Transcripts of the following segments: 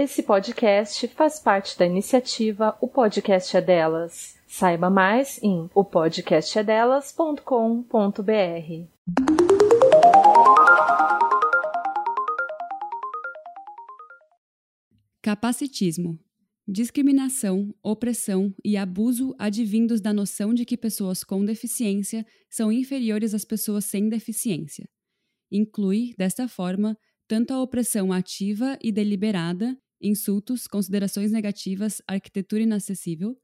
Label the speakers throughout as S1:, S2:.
S1: Esse podcast faz parte da iniciativa O Podcast é Delas. Saiba mais em opodcastedelas.com.br.
S2: Capacitismo. Discriminação, opressão e abuso advindos da noção de que pessoas com deficiência são inferiores às pessoas sem deficiência. Inclui, desta forma, tanto a opressão ativa e deliberada insultos, considerações negativas, arquitetura inacessível,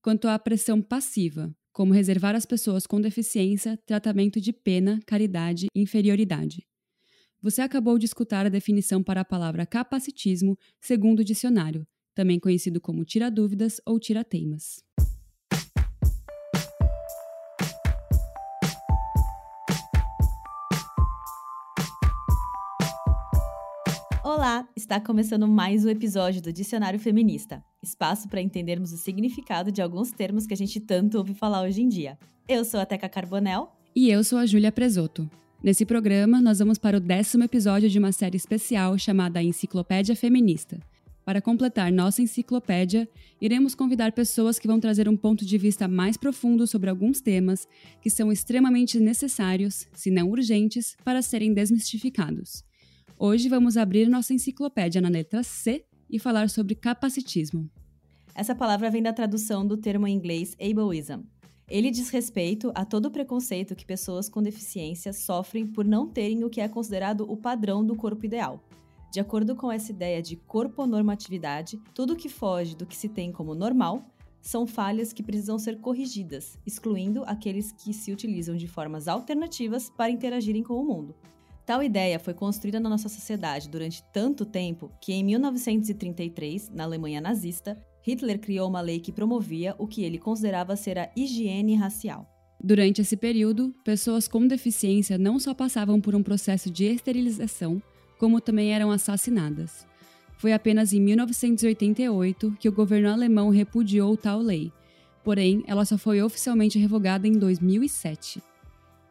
S2: quanto à pressão passiva, como reservar às pessoas com deficiência tratamento de pena, caridade inferioridade. Você acabou de escutar a definição para a palavra capacitismo segundo o dicionário, também conhecido como tira-dúvidas ou tira-teimas.
S3: Olá, está começando mais um episódio do Dicionário Feminista, espaço para entendermos o significado de alguns termos que a gente tanto ouve falar hoje em dia. Eu sou a Teca Carbonel.
S2: E eu sou a Júlia Presoto. Nesse programa, nós vamos para o décimo episódio de uma série especial chamada Enciclopédia Feminista. Para completar nossa enciclopédia, iremos convidar pessoas que vão trazer um ponto de vista mais profundo sobre alguns temas que são extremamente necessários, se não urgentes, para serem desmistificados. Hoje vamos abrir nossa enciclopédia na letra C e falar sobre capacitismo.
S3: Essa palavra vem da tradução do termo em inglês ableism. Ele diz respeito a todo o preconceito que pessoas com deficiência sofrem por não terem o que é considerado o padrão do corpo ideal. De acordo com essa ideia de corponormatividade, tudo que foge do que se tem como normal são falhas que precisam ser corrigidas, excluindo aqueles que se utilizam de formas alternativas para interagirem com o mundo. Tal ideia foi construída na nossa sociedade durante tanto tempo que, em 1933, na Alemanha nazista, Hitler criou uma lei que promovia o que ele considerava ser a higiene racial.
S2: Durante esse período, pessoas com deficiência não só passavam por um processo de esterilização, como também eram assassinadas. Foi apenas em 1988 que o governo alemão repudiou tal lei, porém, ela só foi oficialmente revogada em 2007.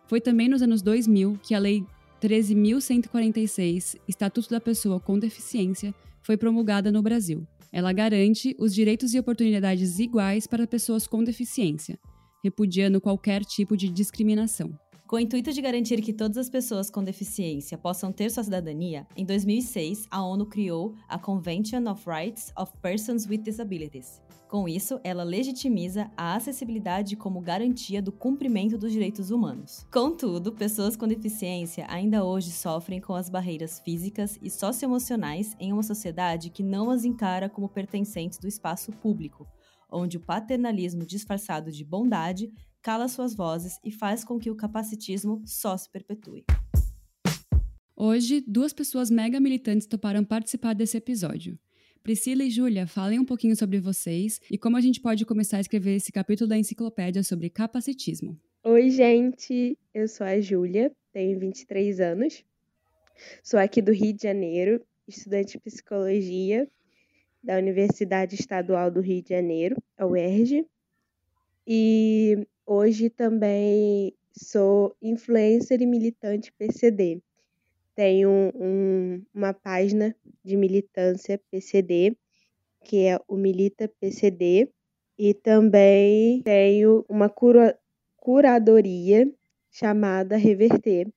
S2: Foi também nos anos 2000 que a lei 13.146, Estatuto da Pessoa com Deficiência, foi promulgada no Brasil. Ela garante os direitos e oportunidades iguais para pessoas com deficiência, repudiando qualquer tipo de discriminação.
S3: Com o intuito de garantir que todas as pessoas com deficiência possam ter sua cidadania, em 2006 a ONU criou a Convention of Rights of Persons with Disabilities, com isso, ela legitimiza a acessibilidade como garantia do cumprimento dos direitos humanos. Contudo, pessoas com deficiência ainda hoje sofrem com as barreiras físicas e socioemocionais em uma sociedade que não as encara como pertencentes do espaço público, onde o paternalismo disfarçado de bondade cala suas vozes e faz com que o capacitismo só se perpetue.
S2: Hoje, duas pessoas mega militantes toparam participar desse episódio. Priscila e Júlia, falem um pouquinho sobre vocês e como a gente pode começar a escrever esse capítulo da enciclopédia sobre capacitismo.
S4: Oi, gente, eu sou a Júlia, tenho 23 anos, sou aqui do Rio de Janeiro, estudante de psicologia da Universidade Estadual do Rio de Janeiro, a UERJ, e hoje também sou influencer e militante PCD tenho um, uma página de militância PCD, que é o Milita PCD, e também tenho uma cura, curadoria chamada Reverter,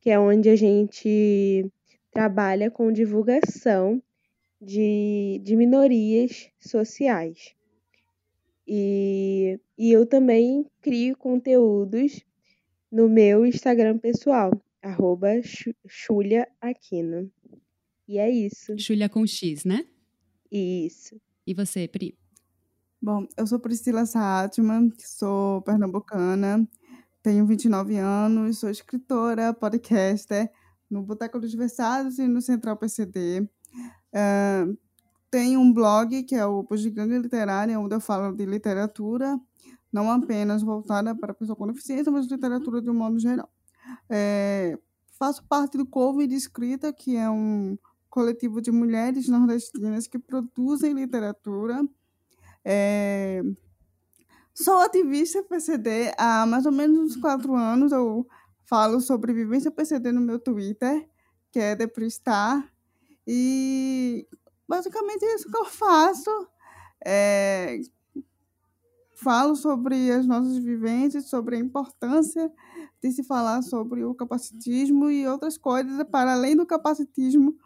S4: que é onde a gente trabalha com divulgação de, de minorias sociais. E, e eu também crio conteúdos no meu Instagram pessoal, arroba Xulia Aquino. E é isso.
S2: Xulia com X, né?
S4: Isso.
S2: E você, Pri?
S5: Bom, eu sou Priscila Sátman, sou pernambucana, tenho 29 anos, sou escritora, podcaster no Boteco dos Versados e no Central PCD. Uh, tenho um blog que é o Bugiganga Literária, onde eu falo de literatura, não apenas voltada para a pessoa com deficiência, mas literatura de um modo geral. É, faço parte do Couve Escrita, que é um coletivo de mulheres nordestinas que produzem literatura. É, sou ativista PCD há mais ou menos uns quatro anos. Eu falo sobre vivência PCD no meu Twitter, que é Depristar. E basicamente é isso que eu faço. É, falo sobre as nossas vivências, sobre a importância de se falar sobre o capacitismo e outras coisas para além do capacitismo,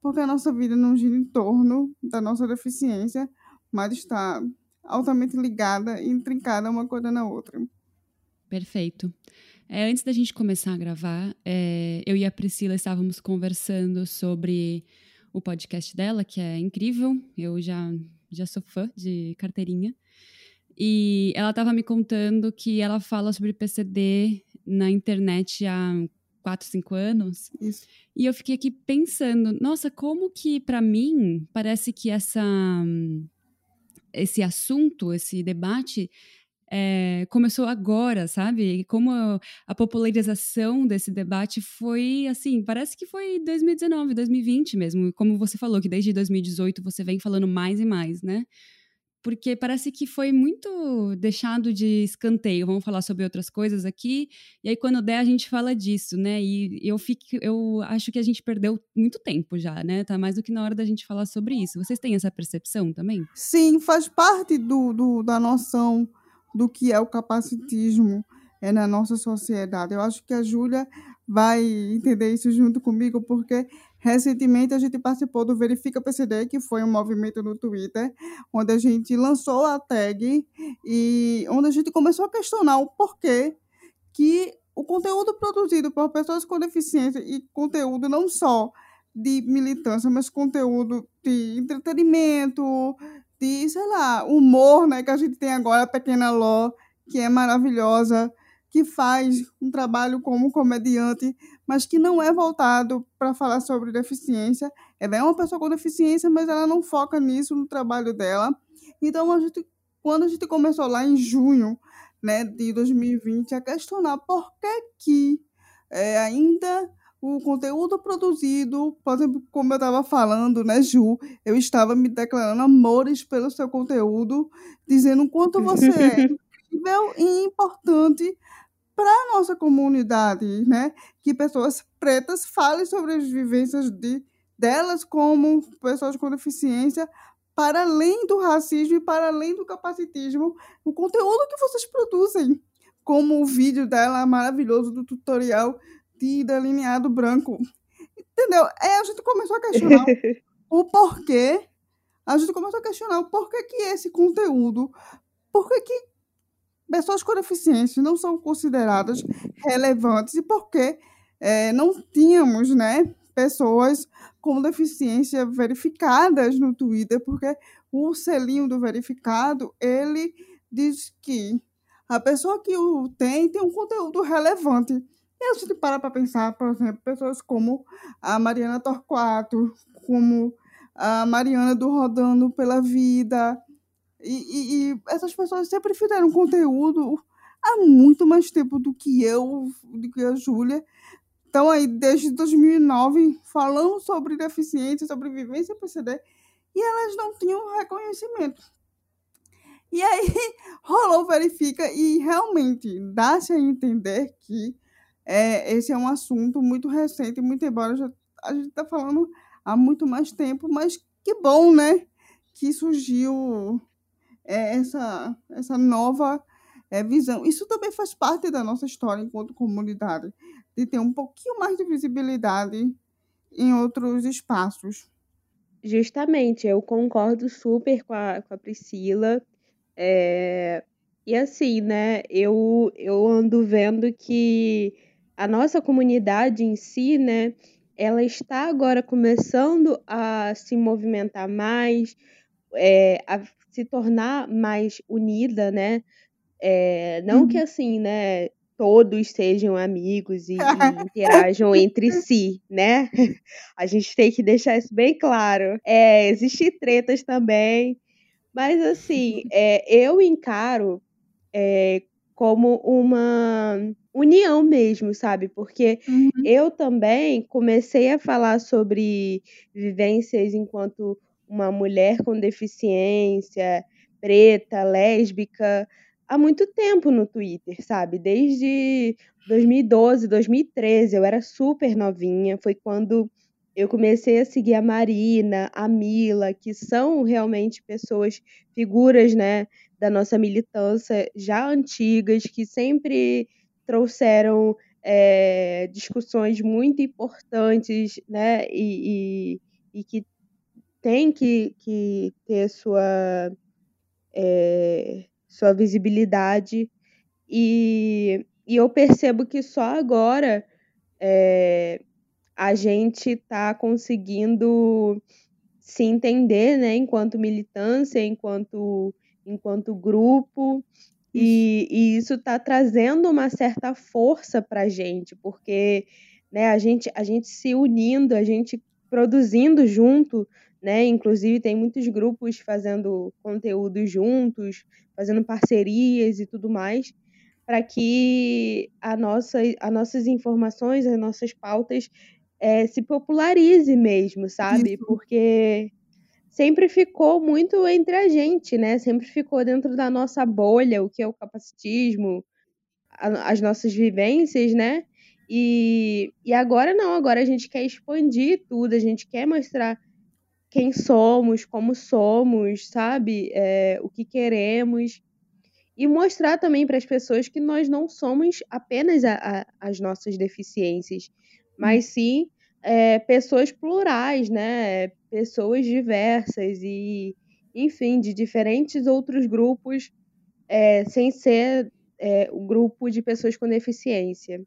S5: porque a nossa vida não gira em torno da nossa deficiência, mas está altamente ligada e intrincada uma coisa na outra.
S2: Perfeito. É, antes da gente começar a gravar, é, eu e a Priscila estávamos conversando sobre o podcast dela, que é incrível. Eu já, já sou fã de carteirinha. E ela estava me contando que ela fala sobre PCD na internet há 4, 5 anos.
S5: Isso.
S2: E eu fiquei aqui pensando, nossa, como que para mim parece que essa esse assunto, esse debate é, começou agora, sabe? Como a, popularização desse debate foi assim, parece que foi 2019, 2020 mesmo, como você falou, que desde 2018 você vem falando mais e mais, né? porque parece que foi muito deixado de escanteio. Vamos falar sobre outras coisas aqui, e aí quando der a gente fala disso, né? E eu fico, eu acho que a gente perdeu muito tempo já, né? Tá mais do que na hora da gente falar sobre isso. Vocês têm essa percepção também?
S5: Sim, faz parte do, do da noção do que é o capacitismo é, na nossa sociedade. Eu acho que a Júlia vai entender isso junto comigo, porque recentemente a gente participou do Verifica PCD, que foi um movimento no Twitter, onde a gente lançou a tag e onde a gente começou a questionar o porquê que o conteúdo produzido por pessoas com deficiência e conteúdo não só de militância, mas conteúdo de entretenimento, de, sei lá, humor, né, que a gente tem agora, a Pequena Ló, que é maravilhosa, que faz um trabalho como comediante, mas que não é voltado para falar sobre deficiência. Ela é uma pessoa com deficiência, mas ela não foca nisso no trabalho dela. Então, a gente, quando a gente começou lá em junho né, de 2020 a questionar por que, que é, ainda o conteúdo produzido, por exemplo, como eu estava falando, né, Ju, eu estava me declarando amores pelo seu conteúdo, dizendo o quanto você é incrível e importante para a nossa comunidade, né? Que pessoas pretas falem sobre as vivências de, delas como pessoas com deficiência, para além do racismo e para além do capacitismo, o conteúdo que vocês produzem, como o vídeo dela maravilhoso do tutorial de delineado branco. Entendeu? Aí a gente começou a questionar o porquê. A gente começou a questionar o porquê que esse conteúdo, por que pessoas com deficiência não são consideradas relevantes e porque é, não tínhamos né, pessoas com deficiência verificadas no Twitter, porque o selinho do verificado, ele diz que a pessoa que o tem tem um conteúdo relevante. E a gente para para pensar, por exemplo, pessoas como a Mariana Torquato, como a Mariana do Rodando pela Vida, e, e, e, essas pessoas sempre fizeram conteúdo há muito mais tempo do que eu, do que a Júlia. Estão aí desde 2009 falando sobre deficiência, sobre vivência PCD, e elas não tinham reconhecimento. E aí rolou verifica e realmente dá-se a entender que é, esse é um assunto muito recente, muito embora já, a gente está falando há muito mais tempo, mas que bom, né? Que surgiu é, essa, essa nova é, visão. Isso também faz parte da nossa história enquanto comunidade, de ter um pouquinho mais de visibilidade em outros espaços.
S4: Justamente, eu concordo super com a, com a Priscila. É, e assim, né, eu, eu ando vendo que a nossa comunidade em si, né, ela está agora começando a se movimentar mais, é, a se tornar mais unida, né? É, não uhum. que assim, né? Todos sejam amigos e, e interajam entre si, né? A gente tem que deixar isso bem claro. É, Existem tretas também, mas assim, é, eu encaro é, como uma união mesmo, sabe? Porque uhum. eu também comecei a falar sobre vivências enquanto uma mulher com deficiência, preta, lésbica, há muito tempo no Twitter, sabe? Desde 2012, 2013, eu era super novinha, foi quando eu comecei a seguir a Marina, a Mila, que são realmente pessoas, figuras, né, da nossa militância já antigas, que sempre trouxeram é, discussões muito importantes, né, e, e, e que tem que, que ter sua, é, sua visibilidade. E, e eu percebo que só agora é, a gente está conseguindo se entender, né, enquanto militância, enquanto, enquanto grupo, e, e isso está trazendo uma certa força para a gente, porque né, a, gente, a gente se unindo, a gente produzindo junto, né? Inclusive tem muitos grupos fazendo conteúdo juntos, fazendo parcerias e tudo mais, para que a nossa, as nossas informações, as nossas pautas é, se popularize mesmo, sabe? Isso. Porque sempre ficou muito entre a gente, né? Sempre ficou dentro da nossa bolha, o que é o capacitismo, a, as nossas vivências, né? E, e agora não, agora a gente quer expandir tudo, a gente quer mostrar quem somos, como somos, sabe? É, o que queremos. E mostrar também para as pessoas que nós não somos apenas a, a, as nossas deficiências, mas sim é, pessoas plurais, né? Pessoas diversas e, enfim, de diferentes outros grupos, é, sem ser é, o grupo de pessoas com deficiência.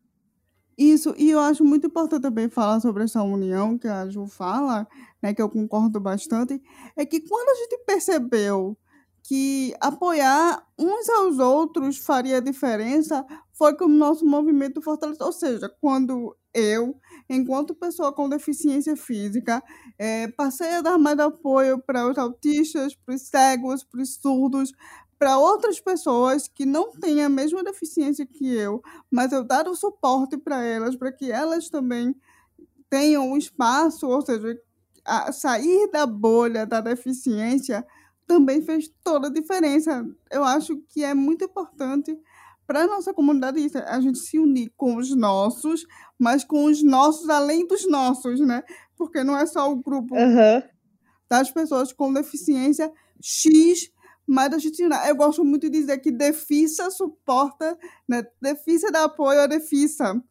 S5: Isso, e eu acho muito importante também falar sobre essa união que a Ju fala, né, que eu concordo bastante, é que quando a gente percebeu que apoiar uns aos outros faria diferença, foi que o nosso movimento fortaleceu. Ou seja, quando eu, enquanto pessoa com deficiência física, é, passei a dar mais apoio para os autistas, para os cegos, para os surdos, para outras pessoas que não têm a mesma deficiência que eu, mas eu dar o suporte para elas, para que elas também tenham um espaço, ou seja, sair da bolha da deficiência também fez toda a diferença. Eu acho que é muito importante para a nossa comunidade isso, a gente se unir com os nossos, mas com os nossos além dos nossos, né? Porque não é só o grupo
S4: uhum.
S5: das pessoas com deficiência X, mas a gente, eu gosto muito de dizer que Defisa suporta, né? Defisa dá apoio a Defisa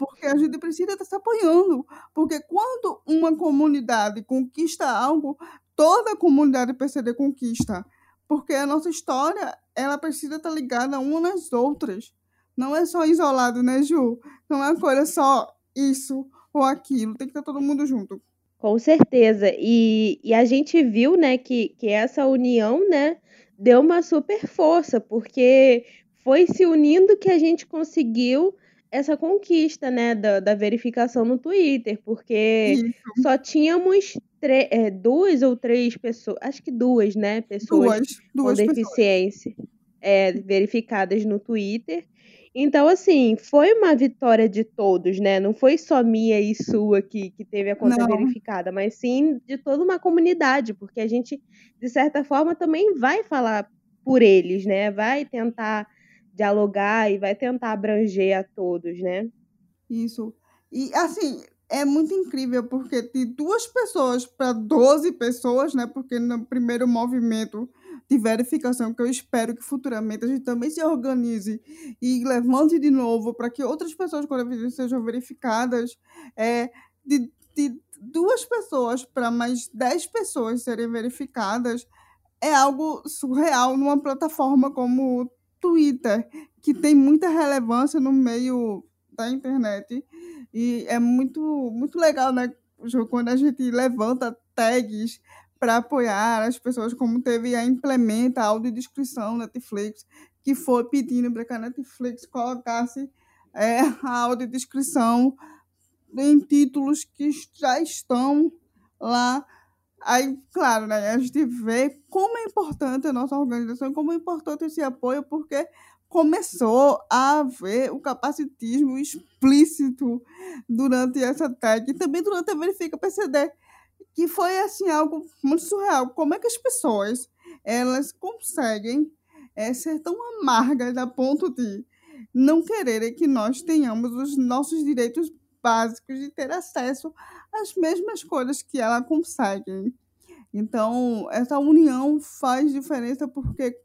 S5: porque a gente precisa estar se apoiando. Porque quando uma comunidade conquista algo, toda a comunidade PCD conquista. Porque a nossa história, ela precisa estar ligada uma nas outras. Não é só isolado, né, Ju? Não é uma coisa só isso ou aquilo. Tem que estar todo mundo junto.
S4: Com certeza. E, e a gente viu, né, que, que essa união, né, deu uma super força, porque foi se unindo que a gente conseguiu essa conquista, né, da, da verificação no Twitter, porque Isso. só tínhamos é, duas ou três pessoas, acho que duas, né, pessoas duas, duas com deficiência é, verificadas no Twitter. Então, assim, foi uma vitória de todos, né? Não foi só minha e sua que, que teve a conta Não. verificada, mas sim de toda uma comunidade, porque a gente, de certa forma, também vai falar por eles, né? Vai tentar dialogar e vai tentar abranger a todos, né?
S5: Isso. E assim, é muito incrível porque de duas pessoas para 12 pessoas, né? Porque no primeiro movimento de verificação, que eu espero que futuramente a gente também se organize e levante de novo para que outras pessoas com deficiência sejam verificadas, é, de, de duas pessoas para mais 10 pessoas serem verificadas, é algo surreal numa plataforma como Twitter, que tem muita relevância no meio da internet. E é muito, muito legal, né, quando a gente levanta tags para apoiar as pessoas, como teve a implementa a audiodescrição Netflix, que foi pedindo para que a Netflix colocasse é, a audiodescrição em títulos que já estão lá Aí, claro, né, a gente vê como é importante a nossa organização, como é importante esse apoio, porque começou a haver o capacitismo explícito durante essa tag e também durante a Verifica PCD, que foi assim algo muito surreal. Como é que as pessoas elas conseguem é, ser tão amargas a ponto de não quererem que nós tenhamos os nossos direitos básicos de ter acesso as mesmas coisas que ela consegue. Então, essa união faz diferença porque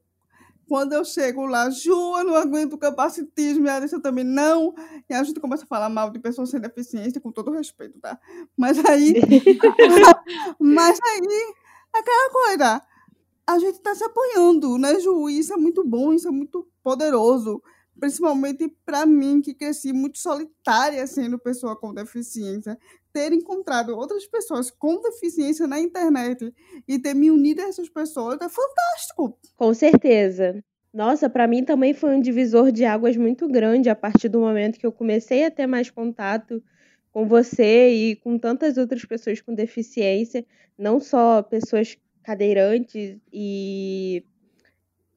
S5: quando eu chego lá, Ju, eu não aguento o capacitismo, e a Alice também não. E a gente começa a falar mal de pessoas sem deficiência, com todo respeito, tá? Mas aí. mas aí, aquela coisa. A gente está se apoiando, né, Ju? Isso é muito bom, isso é muito poderoso. Principalmente para mim, que cresci muito solitária sendo pessoa com deficiência. Ter encontrado outras pessoas com deficiência na internet e ter me unido a essas pessoas é fantástico.
S4: Com certeza. Nossa, para mim também foi um divisor de águas muito grande a partir do momento que eu comecei a ter mais contato com você e com tantas outras pessoas com deficiência, não só pessoas cadeirantes e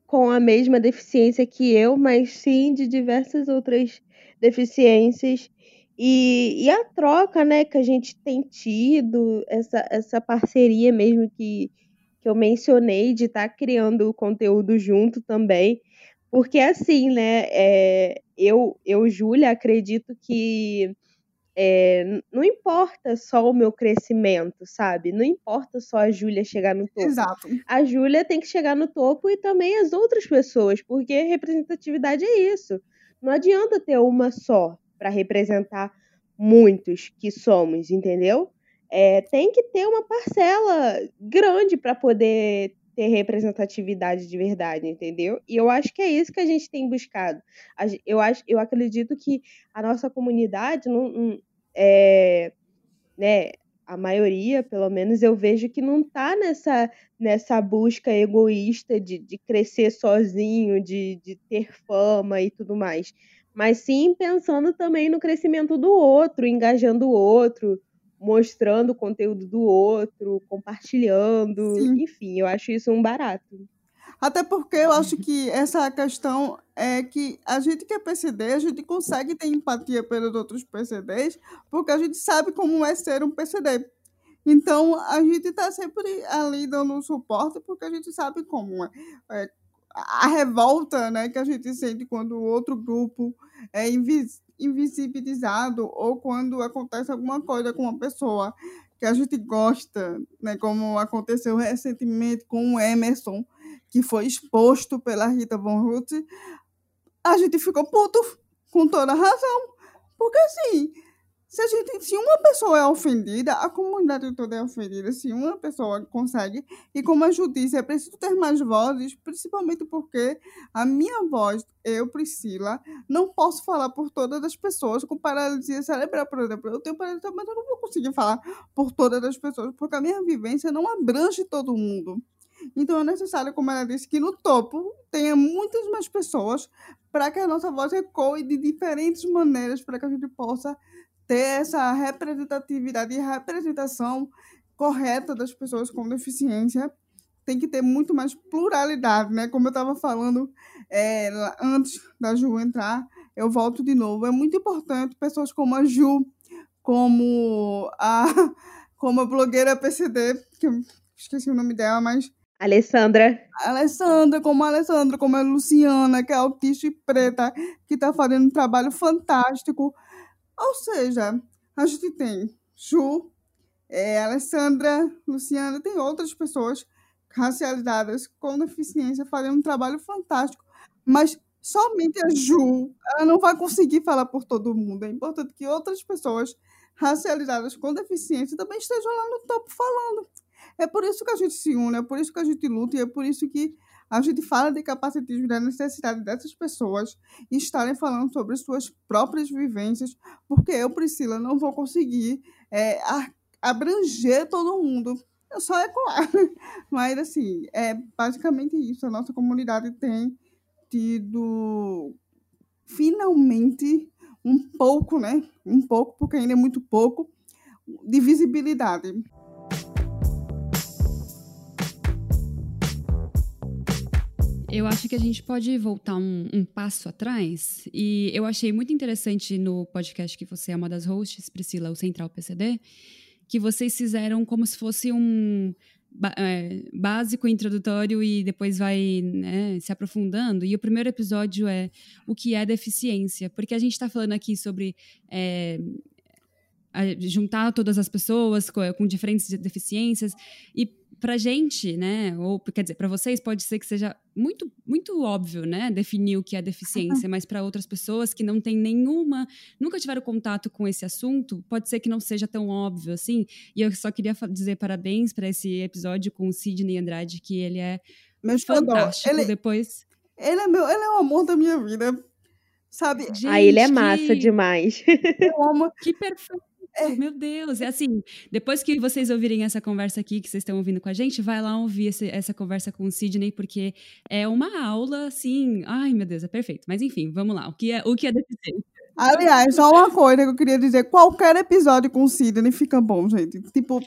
S4: com a mesma deficiência que eu, mas sim de diversas outras deficiências. E, e a troca, né, que a gente tem tido, essa, essa parceria mesmo que, que eu mencionei, de estar tá criando o conteúdo junto também. Porque, assim, né, é, eu, eu, Júlia, acredito que é, não importa só o meu crescimento, sabe? Não importa só a Júlia chegar no topo.
S5: Exato.
S4: A Júlia tem que chegar no topo e também as outras pessoas, porque representatividade é isso. Não adianta ter uma só para representar muitos que somos, entendeu? É, tem que ter uma parcela grande para poder ter representatividade de verdade, entendeu? E eu acho que é isso que a gente tem buscado. Eu, acho, eu acredito que a nossa comunidade não, não é, né, a maioria, pelo menos, eu vejo que não está nessa, nessa busca egoísta de, de crescer sozinho, de, de ter fama e tudo mais. Mas sim pensando também no crescimento do outro, engajando o outro, mostrando o conteúdo do outro, compartilhando. Sim. Enfim, eu acho isso um barato.
S5: Até porque eu acho que essa questão é que a gente que é PCD, a gente consegue ter empatia pelos outros PCDs, porque a gente sabe como é ser um PCD. Então, a gente está sempre ali dando suporte, porque a gente sabe como é. é a revolta né, que a gente sente quando outro grupo é invis invisibilizado ou quando acontece alguma coisa com uma pessoa que a gente gosta, né, como aconteceu recentemente com o Emerson, que foi exposto pela Rita Von Ruth, a gente ficou puto com toda razão. Porque assim, se, a gente, se uma pessoa é ofendida, a comunidade toda é ofendida. Se uma pessoa consegue, e como a justiça, é preciso ter mais vozes, principalmente porque a minha voz, eu, Priscila, não posso falar por todas as pessoas com paralisia cerebral, por exemplo. Eu tenho paralisia, mas eu não vou conseguir falar por todas as pessoas, porque a minha vivência não abrange todo mundo. Então é necessário, como ela disse, que no topo tenha muitas mais pessoas para que a nossa voz ecoe de diferentes maneiras, para que a gente possa ter essa representatividade e representação correta das pessoas com deficiência. Tem que ter muito mais pluralidade, né? Como eu estava falando é, antes da Ju entrar, eu volto de novo. É muito importante pessoas como a Ju, como a, como a blogueira PCD, que eu esqueci o nome dela, mas
S4: Alessandra.
S5: Alessandra, como a Alessandra, como a Luciana, que é autista e preta, que está fazendo um trabalho fantástico. Ou seja, a gente tem Ju, é, Alessandra, Luciana, tem outras pessoas racializadas com deficiência fazendo um trabalho fantástico. Mas somente a Ju, ela não vai conseguir falar por todo mundo. É importante que outras pessoas racializadas com deficiência também estejam lá no topo falando. É por isso que a gente se une, é por isso que a gente luta e é por isso que a gente fala de capacitismo da necessidade dessas pessoas estarem falando sobre suas próprias vivências, porque eu, Priscila, não vou conseguir é, abranger todo mundo. Eu só ecoar. Mas, assim, é basicamente isso. A nossa comunidade tem tido, finalmente, um pouco, né? Um pouco, porque ainda é muito pouco, de visibilidade.
S2: Eu acho que a gente pode voltar um, um, passo atrás. E eu achei muito interessante no podcast que você é uma das hosts, Priscila, o Central PCD, que vocês fizeram como se fosse um é, básico, introdutório e depois vai né, se aprofundando. E o primeiro episódio é o que é deficiência, porque a gente está falando aqui sobre é, juntar todas as pessoas com, com diferentes deficiências e pra gente, né, ou quer dizer, para vocês pode ser que seja muito muito óbvio, né, definir o que é deficiência, mas para outras pessoas que não têm nenhuma, nunca tiveram contato com esse assunto, pode ser que não seja tão óbvio assim. E eu só queria dizer parabéns para esse episódio com o Sidney Andrade, que ele é
S5: meu
S2: fantástico. Ele, Depois
S5: ele é meu, ele é o amor da minha vida. Sabe?
S4: Gente, ah, ele é massa que... demais.
S2: Eu amo. Que perfeito. É. Meu Deus, é assim, depois que vocês ouvirem essa conversa aqui, que vocês estão ouvindo com a gente, vai lá ouvir esse, essa conversa com o Sidney, porque é uma aula, assim, ai meu Deus, é perfeito. Mas enfim, vamos lá, o que é, o que é deficiência?
S5: Aliás, só uma coisa que eu queria dizer, qualquer episódio com o Sidney fica bom, gente. Tipo,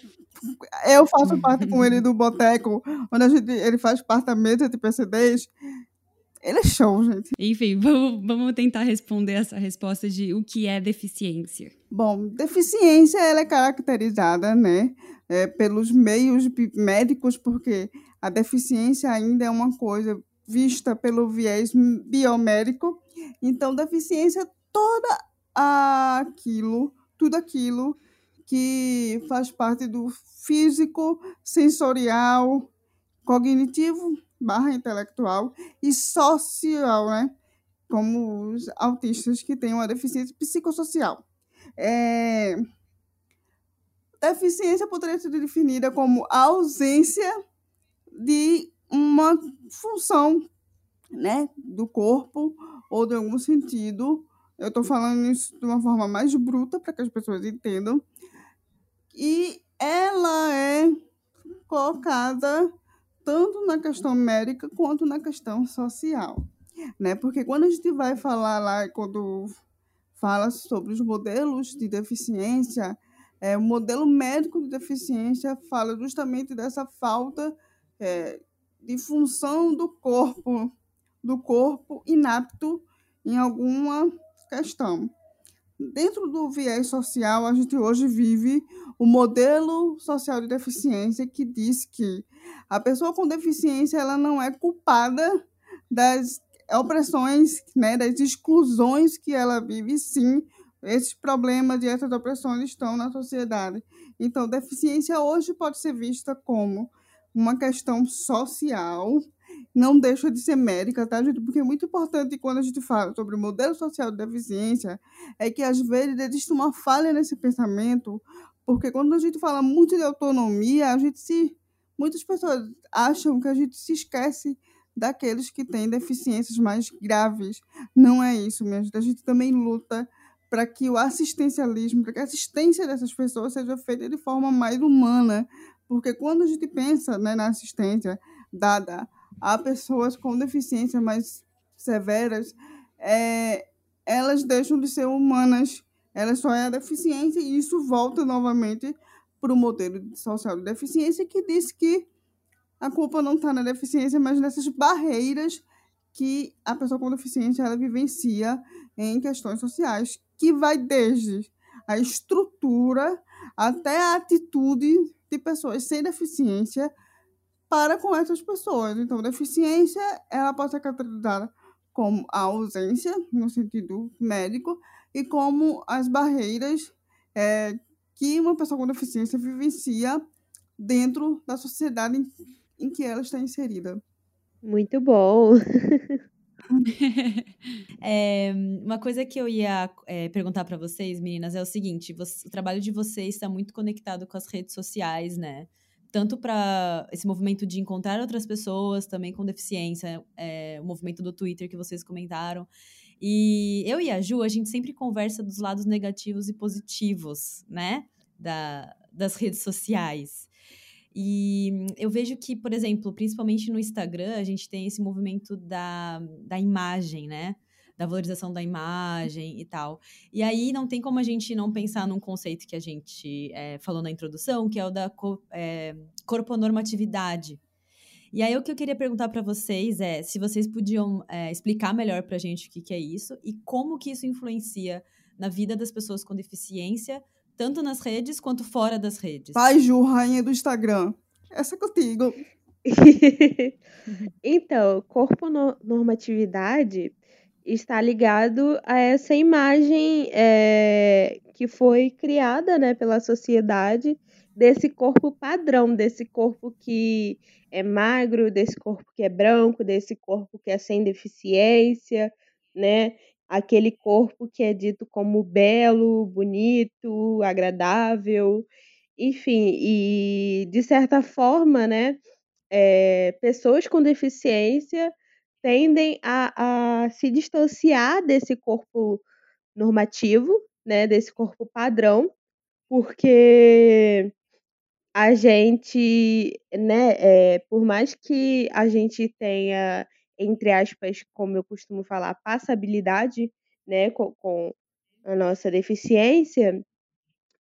S5: eu faço parte com ele do Boteco, onde a gente, ele faz parte da mesa de PCDs, ele é show, gente.
S2: Enfim, vamos, vamos tentar responder essa resposta de o que é deficiência.
S5: Bom, deficiência ela é caracterizada, né, é, pelos meios médicos, porque a deficiência ainda é uma coisa vista pelo viés biomédico. Então, deficiência toda aquilo, tudo aquilo que faz parte do físico, sensorial, cognitivo, barra intelectual e social, né? Como os autistas que têm uma deficiência psicossocial. É... Deficiência poderia ser definida como a ausência de uma função né, do corpo ou de algum sentido. Eu estou falando isso de uma forma mais bruta para que as pessoas entendam. E ela é colocada tanto na questão médica quanto na questão social, né? Porque quando a gente vai falar lá, quando fala sobre os modelos de deficiência, é, o modelo médico de deficiência fala justamente dessa falta é, de função do corpo, do corpo inapto em alguma questão. Dentro do viés social, a gente hoje vive o modelo social de deficiência que diz que a pessoa com deficiência ela não é culpada das opressões, né, das exclusões que ela vive, sim. Esses problemas e essas opressões estão na sociedade. Então, deficiência hoje pode ser vista como uma questão social, não deixa de ser médica, tá, gente? Porque é muito importante quando a gente fala sobre o modelo social de deficiência, é que às vezes existe uma falha nesse pensamento, porque quando a gente fala muito de autonomia, a gente se Muitas pessoas acham que a gente se esquece daqueles que têm deficiências mais graves. Não é isso, minha gente. A gente também luta para que o assistencialismo, para que a assistência dessas pessoas seja feita de forma mais humana. Porque quando a gente pensa né, na assistência dada a pessoas com deficiências mais severas, é, elas deixam de ser humanas. Elas só é a deficiência e isso volta novamente para o modelo social de deficiência que diz que a culpa não está na deficiência, mas nessas barreiras que a pessoa com deficiência ela vivencia em questões sociais, que vai desde a estrutura até a atitude de pessoas sem deficiência para com essas pessoas. Então, deficiência ela pode ser caracterizada como a ausência, no sentido médico, e como as barreiras é, que uma pessoa com deficiência vivencia dentro da sociedade em, em que ela está inserida.
S4: Muito bom.
S3: é, uma coisa que eu ia é, perguntar para vocês, meninas, é o seguinte: você, o trabalho de vocês está muito conectado com as redes sociais, né? Tanto para esse movimento de encontrar outras pessoas também com deficiência, é, o movimento do Twitter que vocês comentaram. E eu e a Ju, a gente sempre conversa dos lados negativos e positivos, né? Da, das redes sociais. E eu vejo que, por exemplo, principalmente no Instagram, a gente tem esse movimento da, da imagem, né? Da valorização da imagem e tal. E aí não tem como a gente não pensar num conceito que a gente é, falou na introdução, que é o da é, corponormatividade e aí o que eu queria perguntar para vocês é se vocês podiam é, explicar melhor para a gente o que, que é isso e como que isso influencia na vida das pessoas com deficiência, tanto nas redes quanto fora das redes.
S5: Vai, Ju, rainha do Instagram. Essa é contigo.
S4: então, corpo normatividade está ligado a essa imagem é, que foi criada né, pela sociedade desse corpo padrão, desse corpo que é magro, desse corpo que é branco, desse corpo que é sem deficiência, né? Aquele corpo que é dito como belo, bonito, agradável, enfim, e de certa forma, né? É, pessoas com deficiência tendem a, a se distanciar desse corpo normativo, né, desse corpo padrão, porque a gente, né, é, por mais que a gente tenha, entre aspas, como eu costumo falar, passabilidade, né, com, a nossa deficiência,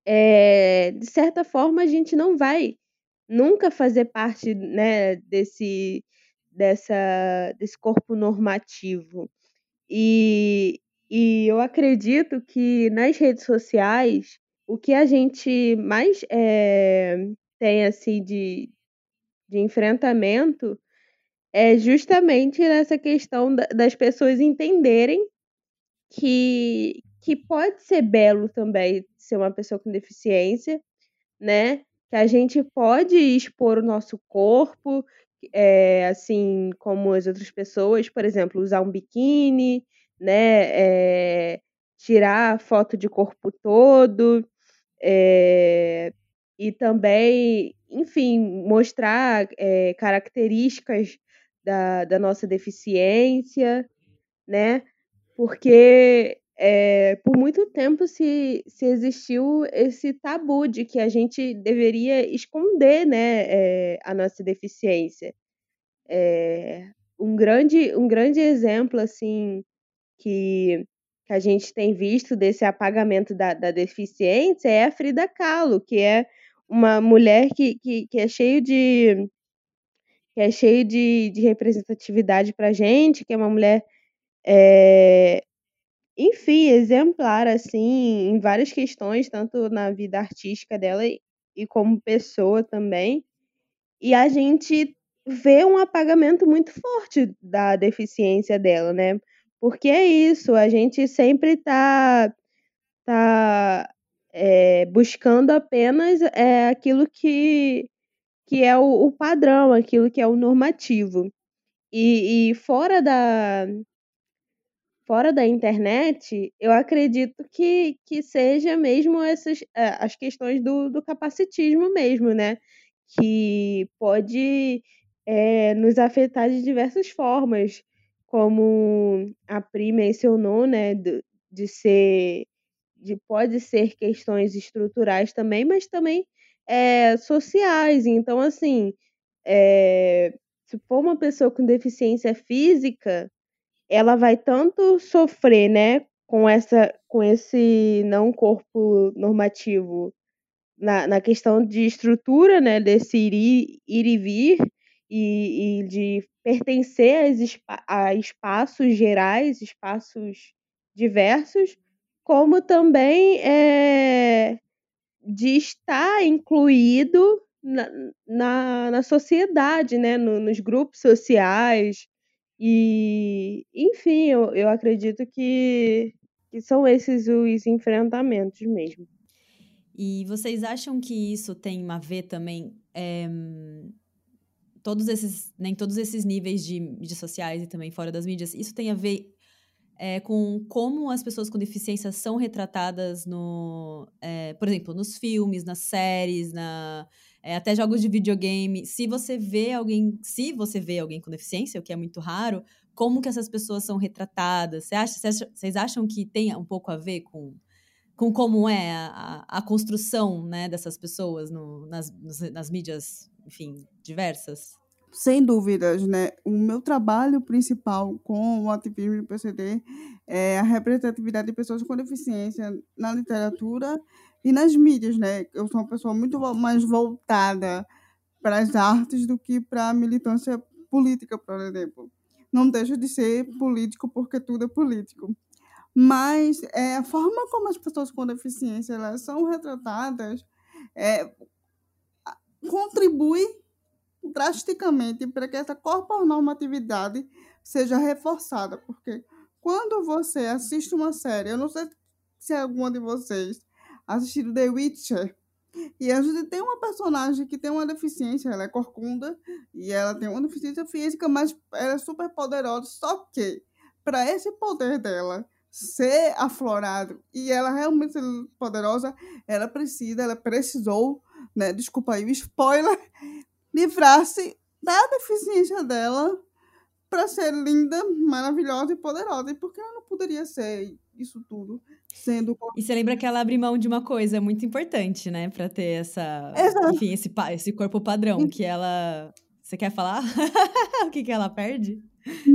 S4: é, de certa forma a gente não vai nunca fazer parte, né, desse, dessa, desse corpo normativo. E, e eu acredito que nas redes sociais, o que a gente mais é, tem assim de, de enfrentamento é justamente nessa questão da, das pessoas entenderem que, que pode ser belo também ser uma pessoa com deficiência, né? Que a gente pode expor o nosso corpo, é, assim como as outras pessoas, por exemplo, usar um biquíni, né? É, tirar foto de corpo todo, é, e também, enfim, mostrar é, características da, da nossa deficiência, né? Porque é, por muito tempo se, se existiu esse tabu de que a gente deveria esconder né, é, a nossa deficiência. É, um, grande, um grande exemplo assim que, que a gente tem visto desse apagamento da, da deficiência é a Frida Kahlo, que é uma mulher que, que, que é cheio de que é cheio de, de representatividade para gente, que é uma mulher é, enfim, exemplar, assim, em várias questões, tanto na vida artística dela e, e como pessoa também. E a gente vê um apagamento muito forte da deficiência dela, né? Porque é isso, a gente sempre tá, tá é, buscando apenas é, aquilo que, que é o, o padrão, aquilo que é o normativo. E, e fora da, fora da internet, eu acredito que, que seja mesmo essas eh, as questões do, do capacitismo mesmo, né? Que pode é, nos afetar de diversas formas, como a Pri mencionou, né? De, de ser, de pode ser questões estruturais também, mas também é, sociais. Então, assim, é, se for uma pessoa com deficiência física, ela vai tanto sofrer, né, com essa com esse não corpo normativo na, na questão de estrutura, né, desse ir, ir e vir e, e de pertencer a, a espaços gerais, espaços diversos, como também é, de estar incluído na, na, na sociedade, né, no, nos grupos sociais, e, enfim, eu, eu acredito que, que são esses os enfrentamentos mesmo.
S3: E vocês acham que isso tem a ver também é, todos esses, nem todos esses níveis de mídias sociais e também fora das mídias, isso tem a ver é, com como as pessoas com deficiência são retratadas no, é, por exemplo, nos filmes, nas séries, na, é, até jogos de videogame. Se você vê alguém, se você vê alguém com deficiência, o que é muito raro, como que essas pessoas são retratadas? Você acha, vocês acham que tem um pouco a ver com, com como é a, a construção né, dessas pessoas no, nas, nas mídias, enfim, diversas?
S5: Sem dúvidas, né? O meu trabalho principal com o ativismo do PCD é a representatividade de pessoas com deficiência na literatura e nas mídias, né? Eu sou uma pessoa muito mais voltada para as artes do que para a militância política, por exemplo. Não deixa de ser político porque tudo é político. Mas é, a forma como as pessoas com deficiência elas são retratadas é, contribui drasticamente para que essa corponormatividade seja reforçada, porque quando você assiste uma série, eu não sei se alguma de vocês assistiu The Witcher, e a gente tem uma personagem que tem uma deficiência, ela é corcunda e ela tem uma deficiência física, mas ela é super poderosa. Só que, para esse poder dela ser aflorado e ela realmente ser poderosa, ela precisa, ela precisou, né? Desculpa aí o spoiler, livrar-se da deficiência dela para ser linda, maravilhosa e poderosa. E por que ela não poderia ser isso tudo? Sendo...
S3: E você lembra que ela abre mão de uma coisa muito importante, né? Pra ter essa.
S5: Exato.
S3: Enfim, esse, esse corpo padrão, que ela. Você quer falar? o que, que ela perde?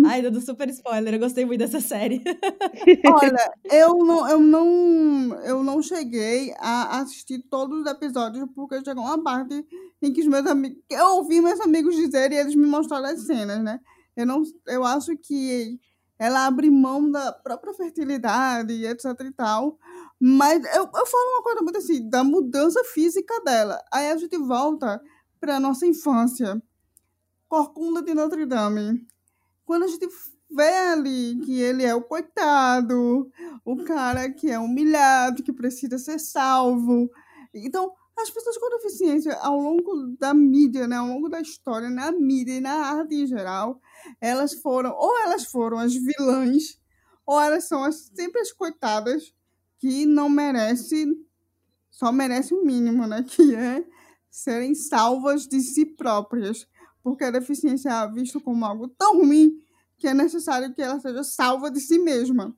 S3: Ai, dando super spoiler, eu gostei muito dessa série.
S5: Olha, eu não, eu não, eu não cheguei a assistir todos os episódios porque chegou uma parte em que os meus amigos, eu ouvi meus amigos dizerem e eles me mostraram as cenas, né? Eu não, eu acho que ela abre mão da própria fertilidade, etc e tal. Mas eu, eu falo uma coisa muito assim, da mudança física dela. Aí a gente volta para nossa infância. Corcunda de Notre Dame. Quando a gente vê ali que ele é o coitado, o cara que é humilhado, que precisa ser salvo. Então, as pessoas com deficiência, ao longo da mídia, né, ao longo da história, na mídia e na arte em geral, elas foram, ou elas foram as vilãs, ou elas são as, sempre as coitadas que não merecem, só merecem o mínimo, né, que é serem salvas de si próprias, porque a deficiência é vista como algo tão ruim que é necessário que ela seja salva de si mesma.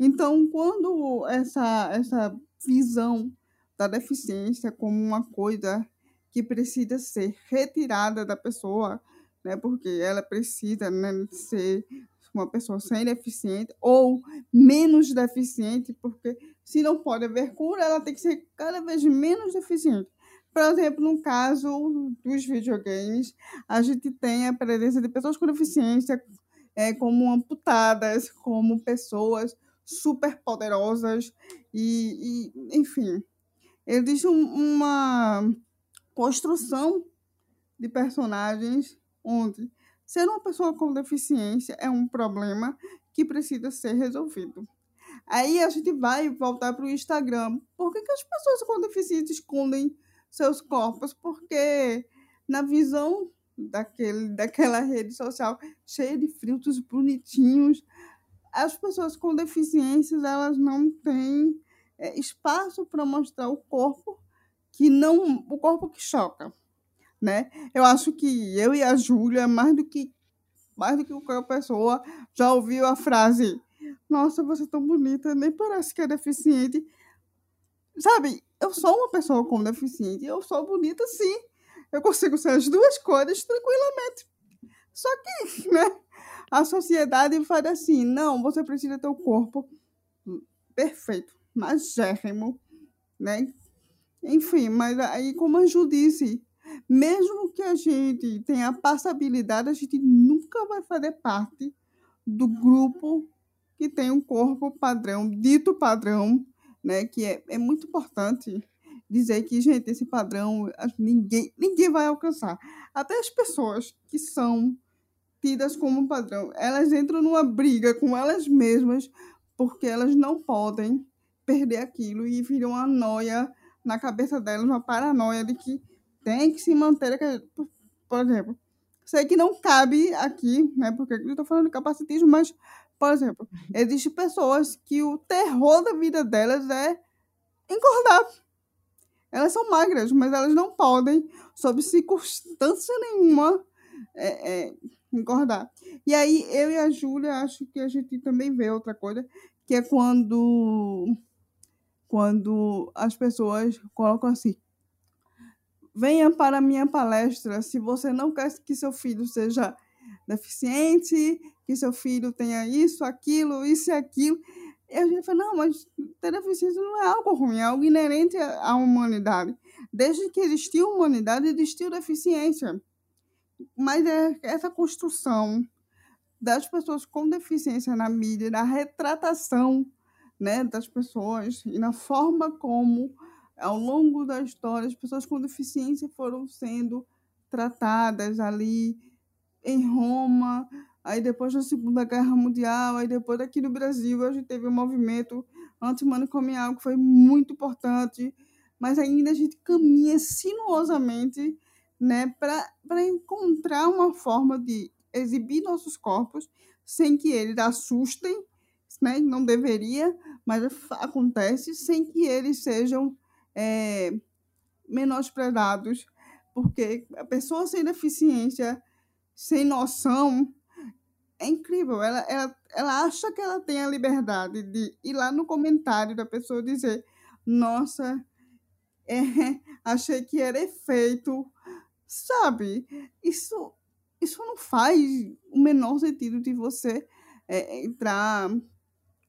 S5: Então, quando essa, essa visão da deficiência como uma coisa que precisa ser retirada da pessoa, né? Porque ela precisa né, ser uma pessoa sem deficiente ou menos deficiente, porque se não pode haver cura, ela tem que ser cada vez menos deficiente. Por exemplo, no caso dos videogames, a gente tem a presença de pessoas com deficiência é, como amputadas, como pessoas super poderosas e, e enfim, existe um, uma construção de personagens onde ser uma pessoa com deficiência é um problema que precisa ser resolvido. Aí a gente vai voltar para o Instagram. Por que, que as pessoas com deficiência escondem seus corpos? Porque na visão daquele, daquela rede social cheia de filtros bonitinhos, as pessoas com deficiências elas não têm é, espaço para mostrar o corpo que não o corpo que choca né? Eu acho que eu e a Júlia, mais do que mais do que qualquer pessoa, já ouviu a frase: Nossa, você é tão bonita, nem parece que é deficiente. Sabe, eu sou uma pessoa com deficiente, eu sou bonita sim. Eu consigo ser as duas cores tranquilamente. Só que, né? A sociedade faz assim: não, você precisa ter o corpo perfeito, magérrimo, né? Enfim, mas aí, como a Ju disse, mesmo que a gente tenha passabilidade, a gente nunca vai fazer parte do grupo que tem um corpo padrão, dito padrão, né? Que é, é muito importante dizer que, gente, esse padrão ninguém, ninguém vai alcançar. Até as pessoas que são tidas como padrão, elas entram numa briga com elas mesmas porque elas não podem perder aquilo e viram uma noia na cabeça delas, uma paranoia de que tem que se manter, por exemplo, sei que não cabe aqui, né, porque eu estou falando de capacitismo, mas, por exemplo, existem pessoas que o terror da vida delas é engordar. Elas são magras, mas elas não podem, sob circunstância nenhuma, é, é, engordar. E aí, eu e a Júlia, acho que a gente também vê outra coisa, que é quando, quando as pessoas colocam assim, venha para a minha palestra se você não quer que seu filho seja deficiente, que seu filho tenha isso, aquilo, isso e aquilo. E a gente fala, não, mas ter deficiência não é algo ruim, é algo inerente à humanidade. Desde que existiu humanidade, existiu deficiência. Mas é essa construção das pessoas com deficiência na mídia, na retratação né, das pessoas e na forma como ao longo da história, as pessoas com deficiência foram sendo tratadas ali em Roma, aí depois da Segunda Guerra Mundial, aí depois aqui no Brasil a gente teve um movimento antimanicomial que foi muito importante, mas ainda a gente caminha sinuosamente né, para encontrar uma forma de exibir nossos corpos sem que eles assustem, né, não deveria, mas acontece, sem que eles sejam é, menosprezados, porque a pessoa sem deficiência, sem noção, é incrível. Ela, ela, ela acha que ela tem a liberdade de ir lá no comentário da pessoa dizer: Nossa, é, achei que era efeito, sabe? Isso, isso não faz o menor sentido de você é, entrar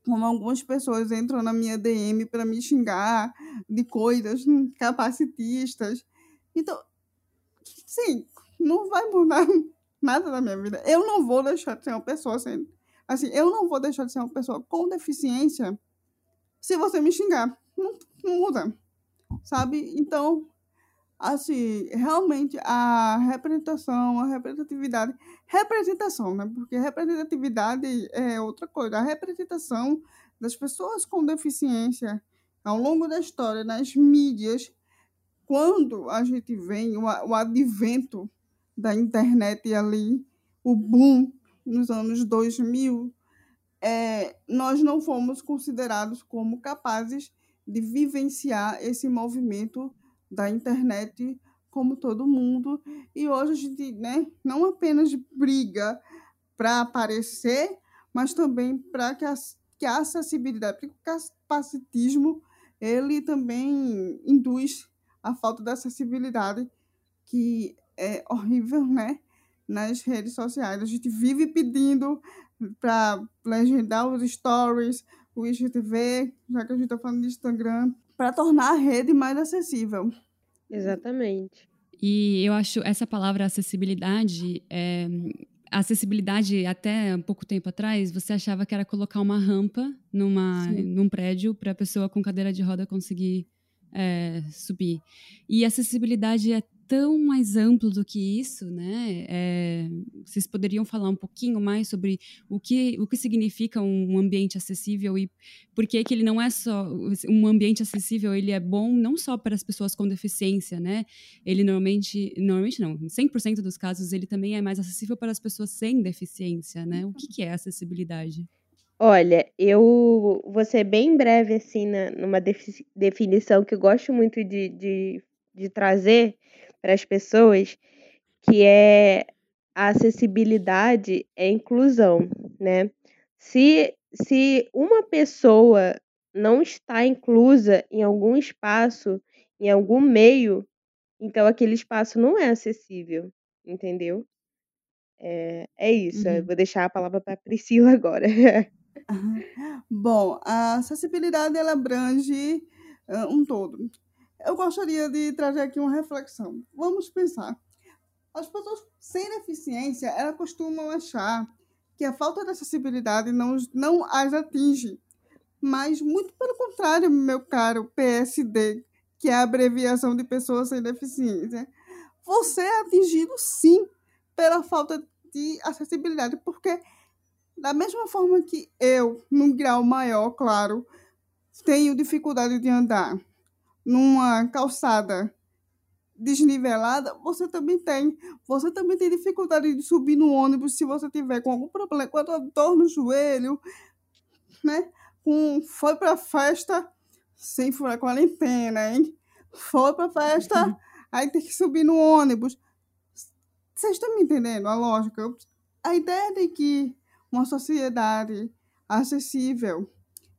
S5: como algumas pessoas entram na minha DM para me xingar de coisas capacitistas. Então, sim, não vai mudar nada na minha vida. Eu não vou deixar de ser uma pessoa sem. Assim, eu não vou deixar de ser uma pessoa com deficiência se você me xingar. Não, não muda sabe? Então, assim, realmente a representação, a representatividade, representação, né? Porque representatividade é outra coisa. A representação das pessoas com deficiência ao longo da história, nas mídias, quando a gente vem o, o advento da internet ali, o boom nos anos 2000, é, nós não fomos considerados como capazes de vivenciar esse movimento da internet como todo mundo. E hoje a gente né, não apenas briga para aparecer, mas também para que, que a acessibilidade, porque o capacitismo ele também induz a falta de acessibilidade, que é horrível, né? Nas redes sociais. A gente vive pedindo para legendar os stories, o IGTV, já que a gente está falando de Instagram, para tornar a rede mais acessível.
S4: Exatamente.
S2: E eu acho essa palavra acessibilidade, é, acessibilidade até um pouco tempo atrás, você achava que era colocar uma rampa numa, num prédio para a pessoa com cadeira de roda conseguir é, subir. E acessibilidade é tão mais amplo do que isso, né? É, vocês poderiam falar um pouquinho mais sobre o que, o que significa um ambiente acessível e por que, que ele não é só um ambiente acessível, ele é bom não só para as pessoas com deficiência, né? Ele normalmente, normalmente não, em 100% dos casos ele também é mais acessível para as pessoas sem deficiência, né? O que, que é acessibilidade?
S4: Olha, eu vou ser bem breve assim na, numa definição que eu gosto muito de, de, de trazer, para as pessoas, que é a acessibilidade é inclusão, né? Se, se uma pessoa não está inclusa em algum espaço, em algum meio, então aquele espaço não é acessível, entendeu? É, é isso. Uhum. vou deixar a palavra para Priscila agora.
S5: Bom, a acessibilidade ela abrange uh, um todo eu gostaria de trazer aqui uma reflexão. Vamos pensar. As pessoas sem deficiência, elas costumam achar que a falta de acessibilidade não, não as atinge. Mas, muito pelo contrário, meu caro PSD, que é a abreviação de pessoas sem deficiência, você é atingido sim pela falta de acessibilidade, porque da mesma forma que eu, num grau maior, claro, tenho dificuldade de andar, numa calçada desnivelada, você também tem. Você também tem dificuldade de subir no ônibus se você tiver com algum problema, com a dor no joelho, né? Com, foi para festa sem furar quarentena, hein? Foi para festa, aí tem que subir no ônibus. Vocês estão me entendendo a lógica? A ideia de que uma sociedade acessível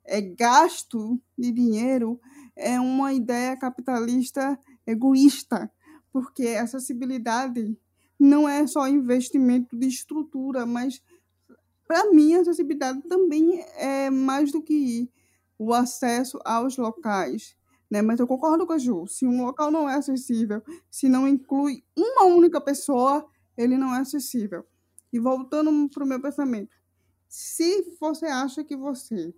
S5: é gasto de dinheiro é uma ideia capitalista egoísta, porque acessibilidade não é só investimento de estrutura, mas para mim a acessibilidade também é mais do que o acesso aos locais. Né? Mas eu concordo com a Ju, se um local não é acessível, se não inclui uma única pessoa, ele não é acessível. E voltando para o meu pensamento, se você acha que você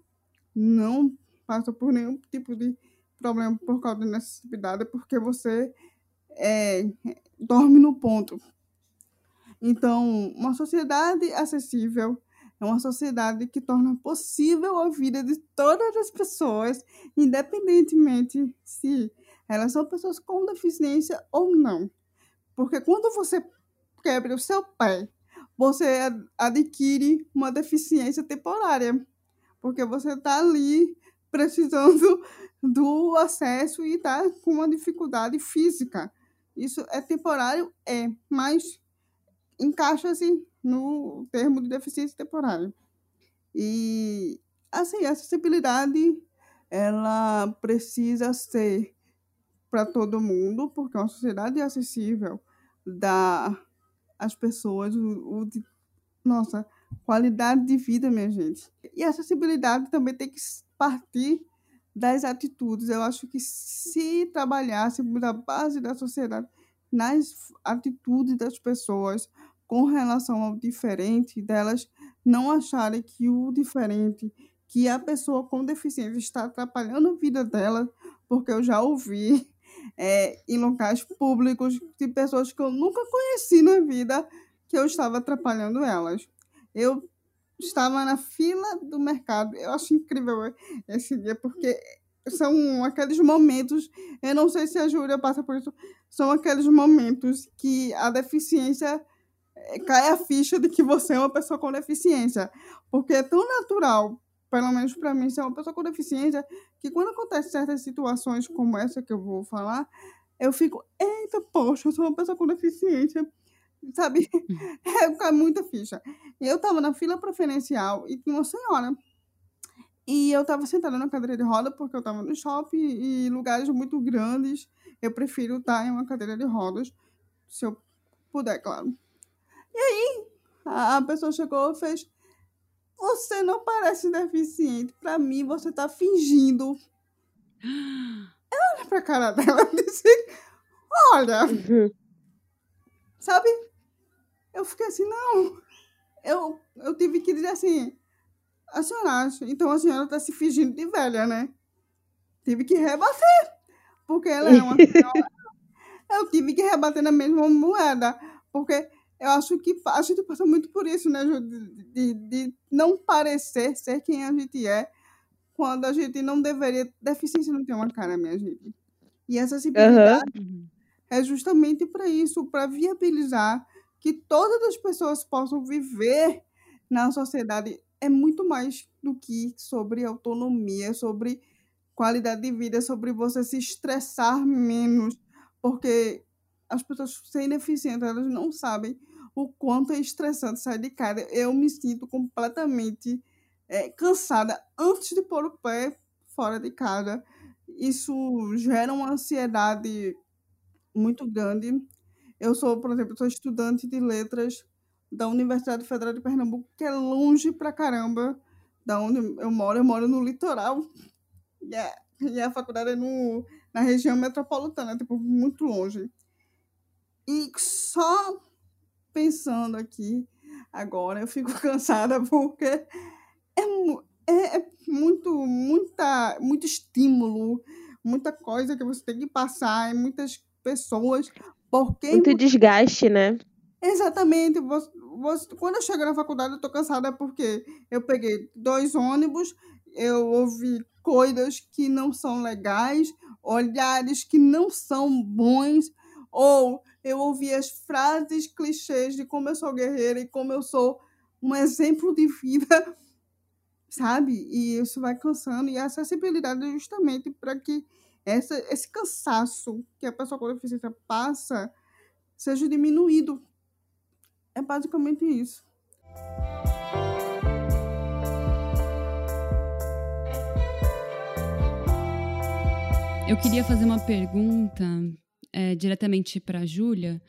S5: não passa por nenhum tipo de problema por causa da necessidade é porque você é, dorme no ponto. Então, uma sociedade acessível é uma sociedade que torna possível a vida de todas as pessoas, independentemente se elas são pessoas com deficiência ou não. Porque quando você quebra o seu pé, você adquire uma deficiência temporária. Porque você está ali precisando do acesso e está com uma dificuldade física. Isso é temporário? É, mas encaixa-se no termo de deficiência temporária. E, assim, a acessibilidade, ela precisa ser para todo mundo, porque uma sociedade acessível dá às pessoas o, o nossa qualidade de vida, minha gente. E a acessibilidade também tem que partir das atitudes. Eu acho que se trabalhasse da base da sociedade nas atitudes das pessoas com relação ao diferente, delas não acharem que o diferente, que a pessoa com deficiência está atrapalhando a vida dela, porque eu já ouvi é, em locais públicos de pessoas que eu nunca conheci na vida que eu estava atrapalhando elas. Eu estava na fila do mercado. Eu acho incrível esse dia, porque são aqueles momentos, eu não sei se a Júlia passa por isso, são aqueles momentos que a deficiência eh, cai a ficha de que você é uma pessoa com deficiência, porque é tão natural, pelo menos para mim, ser uma pessoa com deficiência, que quando acontece certas situações como essa que eu vou falar, eu fico, eita, poxa, eu sou uma pessoa com deficiência sabe? É muita ficha. Eu tava na fila preferencial e tinha uma senhora. E eu tava sentada na cadeira de roda porque eu tava no shopping e lugares muito grandes. Eu prefiro estar em uma cadeira de rodas, se eu puder, claro. E aí, a pessoa chegou e fez: Você não parece deficiente. Pra mim, você tá fingindo. Eu olhei pra cara dela e disse: Olha. Uhum. Sabe? Eu fiquei assim, não. Eu, eu tive que dizer assim, a senhora acha? Então a senhora está se fingindo de velha, né? Tive que rebater. Porque ela é uma senhora. eu tive que rebater na mesma moeda. Porque eu acho que a gente passa muito por isso, né, Ju? De, de, de não parecer ser quem a gente é quando a gente não deveria. Deficiência não tem uma cara, minha gente. E essa simplicidade uhum. é justamente para isso, para viabilizar que todas as pessoas possam viver na sociedade é muito mais do que sobre autonomia, sobre qualidade de vida, sobre você se estressar menos, porque as pessoas sem deficiência elas não sabem o quanto é estressante sair de casa. Eu me sinto completamente é, cansada antes de pôr o pé fora de casa. Isso gera uma ansiedade muito grande eu sou, por exemplo, sou estudante de letras da Universidade Federal de Pernambuco, que é longe pra caramba da onde eu moro. Eu moro no litoral. E a, e a faculdade é no, na região metropolitana, tipo, muito longe. E só pensando aqui agora, eu fico cansada porque é, é, é muito, muita, muito estímulo, muita coisa que você tem que passar, e muitas pessoas
S4: porque Muito desgaste, né?
S5: Exatamente. Você, você, quando eu chego na faculdade, eu tô cansada porque eu peguei dois ônibus, eu ouvi coisas que não são legais, olhares que não são bons, ou eu ouvi as frases clichês de como eu sou guerreira e como eu sou um exemplo de vida, sabe? E isso vai cansando. E a acessibilidade é justamente para que essa, esse cansaço que a pessoa com deficiência passa seja diminuído. É basicamente isso.
S2: Eu queria fazer uma pergunta é, diretamente para a Júlia,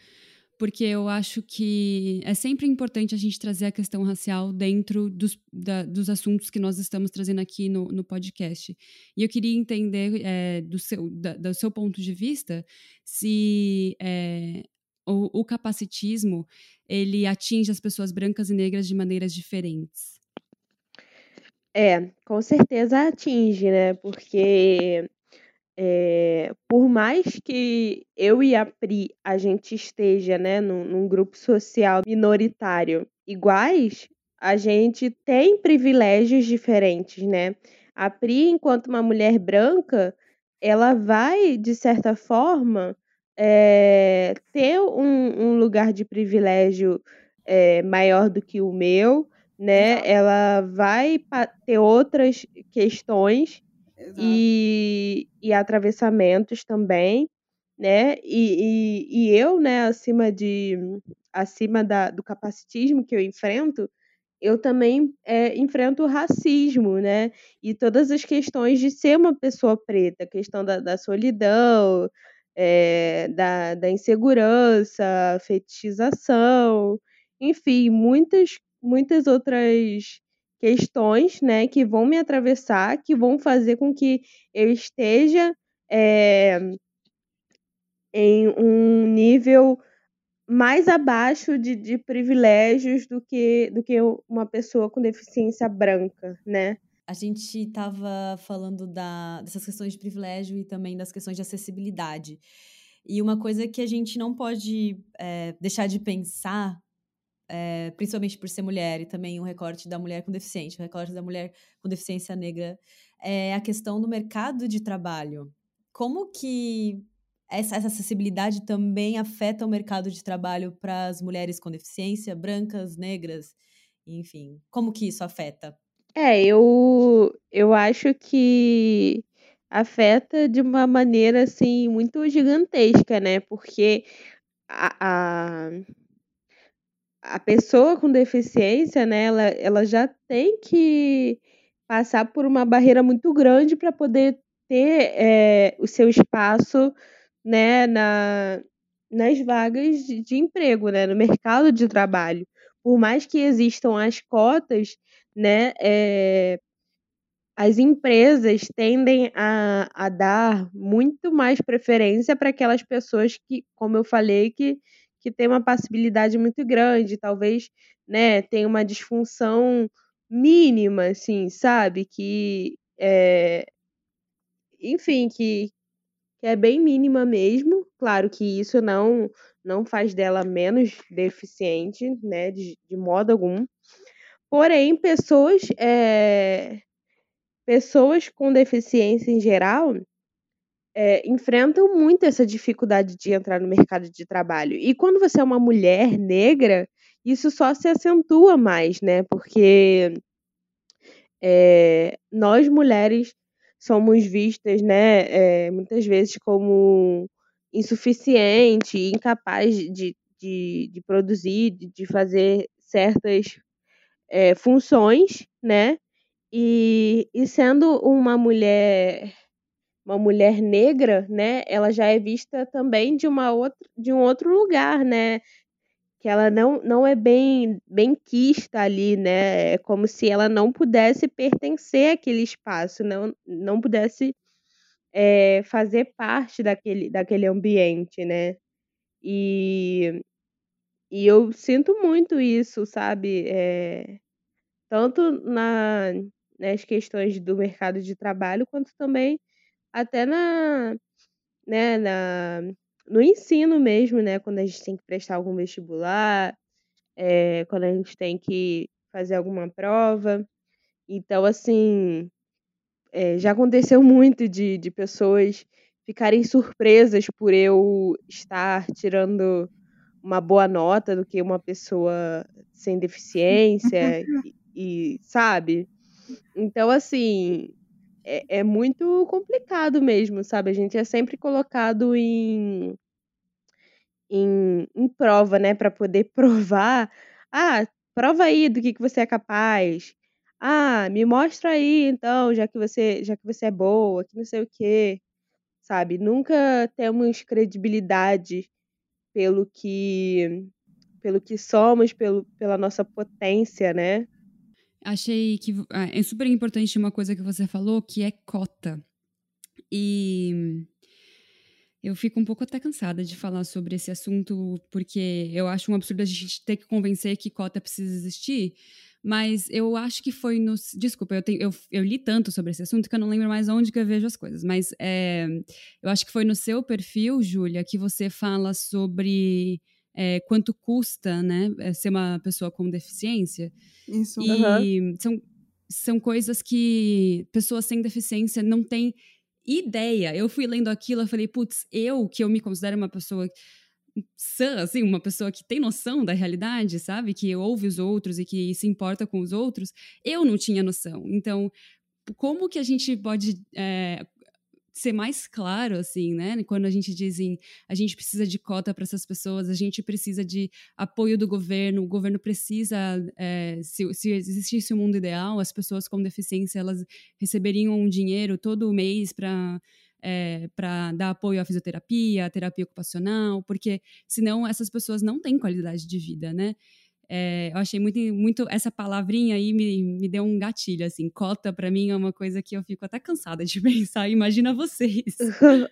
S2: porque eu acho que é sempre importante a gente trazer a questão racial dentro dos, da, dos assuntos que nós estamos trazendo aqui no, no podcast. E eu queria entender, é, do, seu, da, do seu ponto de vista, se é, o, o capacitismo ele atinge as pessoas brancas e negras de maneiras diferentes.
S4: É, com certeza atinge, né? Porque é, por mais que eu e a Pri a gente esteja né, num, num grupo social minoritário iguais, a gente tem privilégios diferentes, né? A Pri, enquanto uma mulher branca, ela vai, de certa forma, é, ter um, um, lugar de privilégio é, maior do que o meu, né? Ela vai ter outras questões e, e atravessamentos também, né? E, e, e, eu, né, acima de acima da, do capacitismo que eu enfrento, eu também é, enfrento o racismo, né? E todas as questões de ser uma pessoa preta, a questão da, da solidão, é, da, da insegurança, fetichização, enfim, muitas, muitas outras questões, né, que vão me atravessar, que vão fazer com que eu esteja é, em um nível mais abaixo de, de privilégios do que, do que uma pessoa com deficiência branca, né?
S3: A gente estava falando da, dessas questões de privilégio e também das questões de acessibilidade. E uma coisa que a gente não pode é, deixar de pensar, é, principalmente por ser mulher, e também um recorte da mulher com deficiência, o um recorte da mulher com deficiência negra, é a questão do mercado de trabalho. Como que essa, essa acessibilidade também afeta o mercado de trabalho para as mulheres com deficiência, brancas, negras, enfim. Como que isso afeta?
S4: É, eu, eu acho que afeta de uma maneira assim muito gigantesca, né? Porque a, a, a pessoa com deficiência, né, ela, ela já tem que passar por uma barreira muito grande para poder ter é, o seu espaço né, na, nas vagas de, de emprego, né, no mercado de trabalho. Por mais que existam as cotas, né, é, as empresas tendem a, a dar muito mais preferência para aquelas pessoas que, como eu falei, que, que têm uma passibilidade muito grande, talvez né, tenha uma disfunção mínima, assim, sabe? Que é, enfim, que, que é bem mínima mesmo. Claro que isso não não faz dela menos deficiente, né, de, de modo algum. Porém, pessoas é, pessoas com deficiência em geral é, enfrentam muito essa dificuldade de entrar no mercado de trabalho. E quando você é uma mulher negra, isso só se acentua mais, né? Porque é, nós mulheres somos vistas, né, é, muitas vezes como insuficiente, incapaz de, de, de produzir, de, de fazer certas é, funções, né? E, e sendo uma mulher uma mulher negra, né, ela já é vista também de uma outra de um outro lugar, né? Que ela não, não é bem bem quista ali, né? É como se ela não pudesse pertencer àquele espaço, não não pudesse é, fazer parte daquele, daquele ambiente, né? E, e eu sinto muito isso, sabe? É, tanto na, nas questões do mercado de trabalho, quanto também até na, né, na, no ensino mesmo, né? Quando a gente tem que prestar algum vestibular, é, quando a gente tem que fazer alguma prova. Então, assim, é, já aconteceu muito de, de pessoas ficarem surpresas por eu estar tirando uma boa nota do que uma pessoa sem deficiência e, e sabe? Então, assim, é, é, muito complicado mesmo, sabe? A gente é sempre colocado em, em, em prova, né? Para poder provar. Ah, prova aí do que, que você é capaz. Ah, me mostra aí então, já que você, já que você é boa, que não sei o quê. Sabe? Nunca temos credibilidade pelo que pelo que somos, pelo, pela nossa potência, né?
S2: Achei que ah, é super importante uma coisa que você falou, que é cota. E Eu fico um pouco até cansada de falar sobre esse assunto, porque eu acho um absurdo a gente ter que convencer que cota precisa existir, mas eu acho que foi no. Desculpa, eu, tenho, eu, eu, li tanto sobre esse assunto que eu não lembro mais onde que eu vejo as coisas, mas é, eu acho que foi no seu perfil, Júlia, que você fala sobre. É, quanto custa, né, é, ser uma pessoa com deficiência.
S5: Isso.
S2: E uhum. são, são coisas que pessoas sem deficiência não têm ideia. Eu fui lendo aquilo, eu falei, putz, eu que eu me considero uma pessoa sã, assim, uma pessoa que tem noção da realidade, sabe? Que ouve os outros e que se importa com os outros, eu não tinha noção. Então, como que a gente pode é, ser mais claro, assim, né? Quando a gente diz em a gente precisa de cota para essas pessoas, a gente precisa de apoio do governo, o governo precisa, é, se, se existisse um mundo ideal, as pessoas com deficiência elas receberiam um dinheiro todo mês para é, para dar apoio à fisioterapia, à terapia ocupacional, porque senão essas pessoas não têm qualidade de vida, né? É, eu achei muito, muito essa palavrinha aí me, me deu um gatilho, assim, cota para mim é uma coisa que eu fico até cansada de pensar, imagina vocês.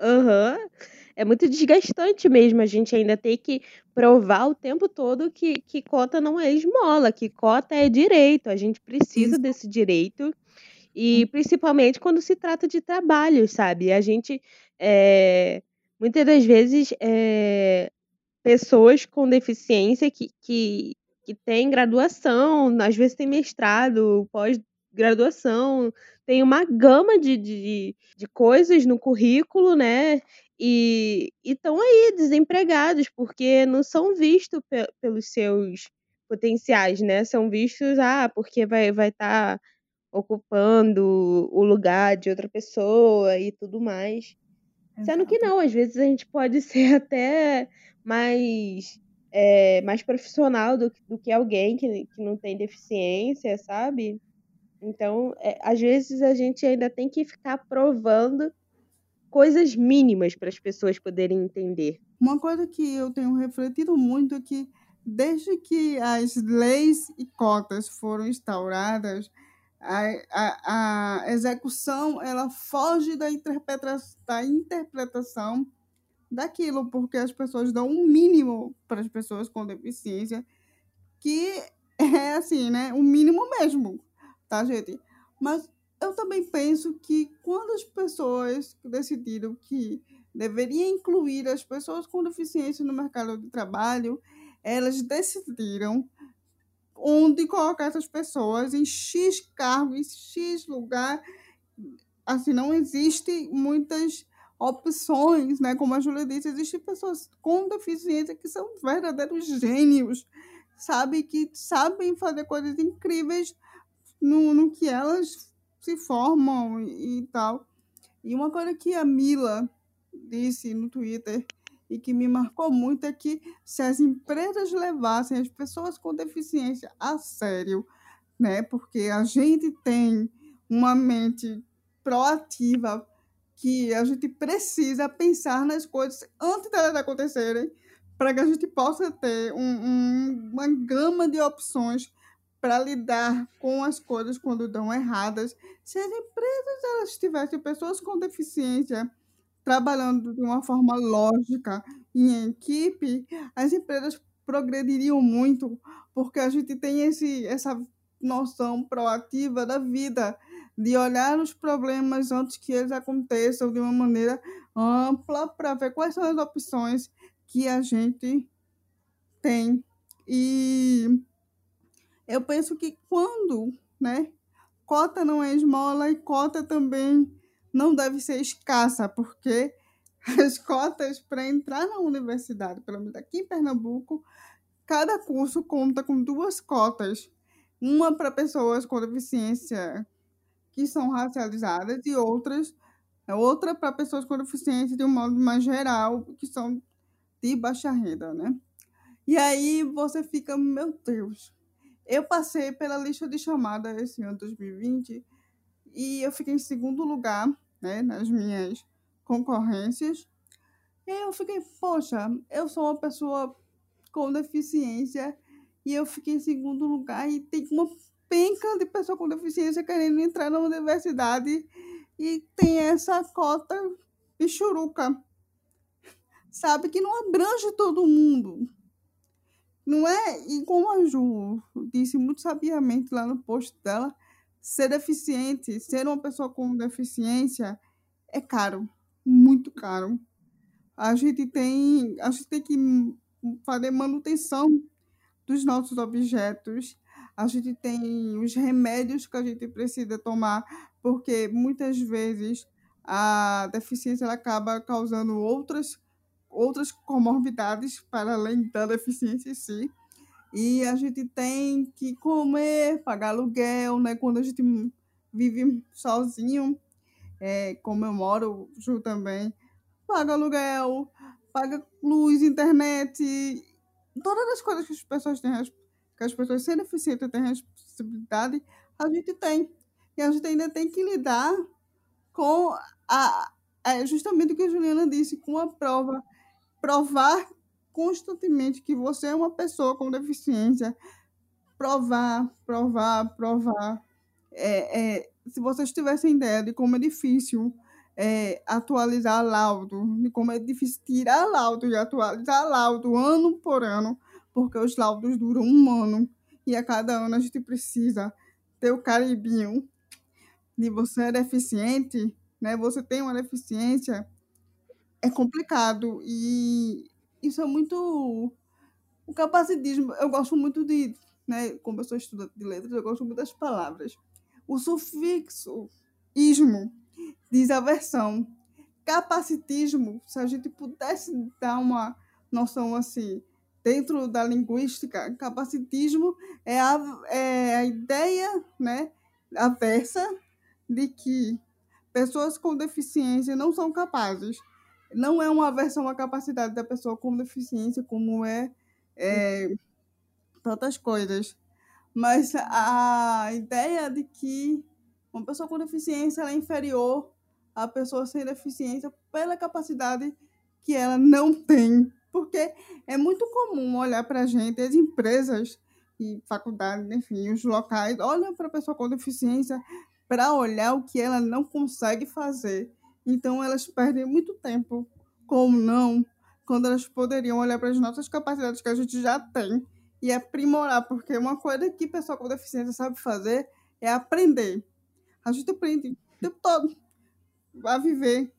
S4: Uhum. É muito desgastante mesmo, a gente ainda tem que provar o tempo todo que, que cota não é esmola, que cota é direito, a gente precisa Isso. desse direito, e principalmente quando se trata de trabalho, sabe? A gente, é, muitas das vezes, é, pessoas com deficiência que, que que tem graduação, às vezes tem mestrado, pós-graduação, tem uma gama de, de, de coisas no currículo, né? E estão aí desempregados, porque não são vistos pe pelos seus potenciais, né? São vistos, ah, porque vai estar vai tá ocupando o lugar de outra pessoa e tudo mais. Exato. Sendo que não, às vezes a gente pode ser até mais é, mais profissional do, do que alguém que, que não tem deficiência, sabe? Então, é, às vezes a gente ainda tem que ficar provando coisas mínimas para as pessoas poderem entender.
S5: Uma coisa que eu tenho refletido muito é que desde que as leis e cotas foram instauradas, a, a, a execução ela foge da, interpreta da interpretação daquilo, porque as pessoas dão um mínimo para as pessoas com deficiência, que é assim, né? O mínimo mesmo, tá, gente? Mas eu também penso que quando as pessoas decidiram que deveria incluir as pessoas com deficiência no mercado de trabalho, elas decidiram onde colocar essas pessoas em X cargo, em X lugar. Assim, não existe muitas opções, né? Como a Júlia disse, existem pessoas com deficiência que são verdadeiros gênios, sabe? Que sabem fazer coisas incríveis no, no que elas se formam e, e tal. E uma coisa que a Mila disse no Twitter e que me marcou muito é que se as empresas levassem as pessoas com deficiência a sério, né? Porque a gente tem uma mente proativa que a gente precisa pensar nas coisas antes delas acontecerem, para que a gente possa ter um, um, uma gama de opções para lidar com as coisas quando dão erradas. Se as empresas elas tivessem pessoas com deficiência trabalhando de uma forma lógica em equipe, as empresas progrediriam muito, porque a gente tem esse, essa noção proativa da vida de olhar os problemas antes que eles aconteçam de uma maneira ampla para ver quais são as opções que a gente tem. E eu penso que quando, né, cota não é esmola e cota também não deve ser escassa, porque as cotas para entrar na universidade, pelo menos aqui em Pernambuco, cada curso conta com duas cotas. Uma para pessoas com deficiência que são racializadas e outras é outra para pessoas com deficiência de um modo mais geral, que são de baixa renda, né? E aí você fica, meu Deus. Eu passei pela lista de chamada esse ano 2020 e eu fiquei em segundo lugar, né, nas minhas concorrências. E eu fiquei, poxa, eu sou uma pessoa com deficiência e eu fiquei em segundo lugar e tem uma penca de pessoa com deficiência querendo entrar na universidade e tem essa cota churuca sabe que não abrange todo mundo. Não é? E como a Ju disse muito sabiamente lá no post dela, ser deficiente, ser uma pessoa com deficiência é caro, muito caro. A gente tem, a gente tem que fazer manutenção dos nossos objetos. A gente tem os remédios que a gente precisa tomar, porque muitas vezes a deficiência acaba causando outras outras comorbidades para além da deficiência em si. E a gente tem que comer, pagar aluguel, né? Quando a gente vive sozinho, é, como eu moro, Ju também, paga aluguel, paga luz, internet, todas as coisas que as pessoas têm, que as pessoas sem deficiência têm responsabilidade, a gente tem. E a gente ainda tem que lidar com a, é justamente o que a Juliana disse, com a prova provar constantemente que você é uma pessoa com deficiência. Provar, provar, provar. É, é, se vocês tivessem ideia de como é difícil é, atualizar laudo, de como é difícil tirar laudo e atualizar laudo ano por ano, porque os laudos duram um ano e a cada ano a gente precisa ter o caribinho de você é deficiente, né? Você tem uma deficiência, é complicado e isso é muito o capacitismo. Eu gosto muito de, né, como eu sou estudante de letras, eu gosto muito das palavras. O sufixo ismo diz a versão. Capacitismo, se a gente pudesse dar uma noção assim, dentro da linguística, capacitismo é a, é a ideia, né, aversa de que pessoas com deficiência não são capazes não é uma versão à capacidade da pessoa com deficiência, como é, é tantas coisas. Mas a ideia de que uma pessoa com deficiência é inferior à pessoa sem deficiência pela capacidade que ela não tem. Porque é muito comum olhar para a gente, as empresas e faculdades, enfim, os locais, olham para a pessoa com deficiência para olhar o que ela não consegue fazer. Então elas perdem muito tempo, como não, quando elas poderiam olhar para as nossas capacidades que a gente já tem e aprimorar, porque uma coisa que pessoa com deficiência sabe fazer é aprender. A gente aprende o tempo todo a viver.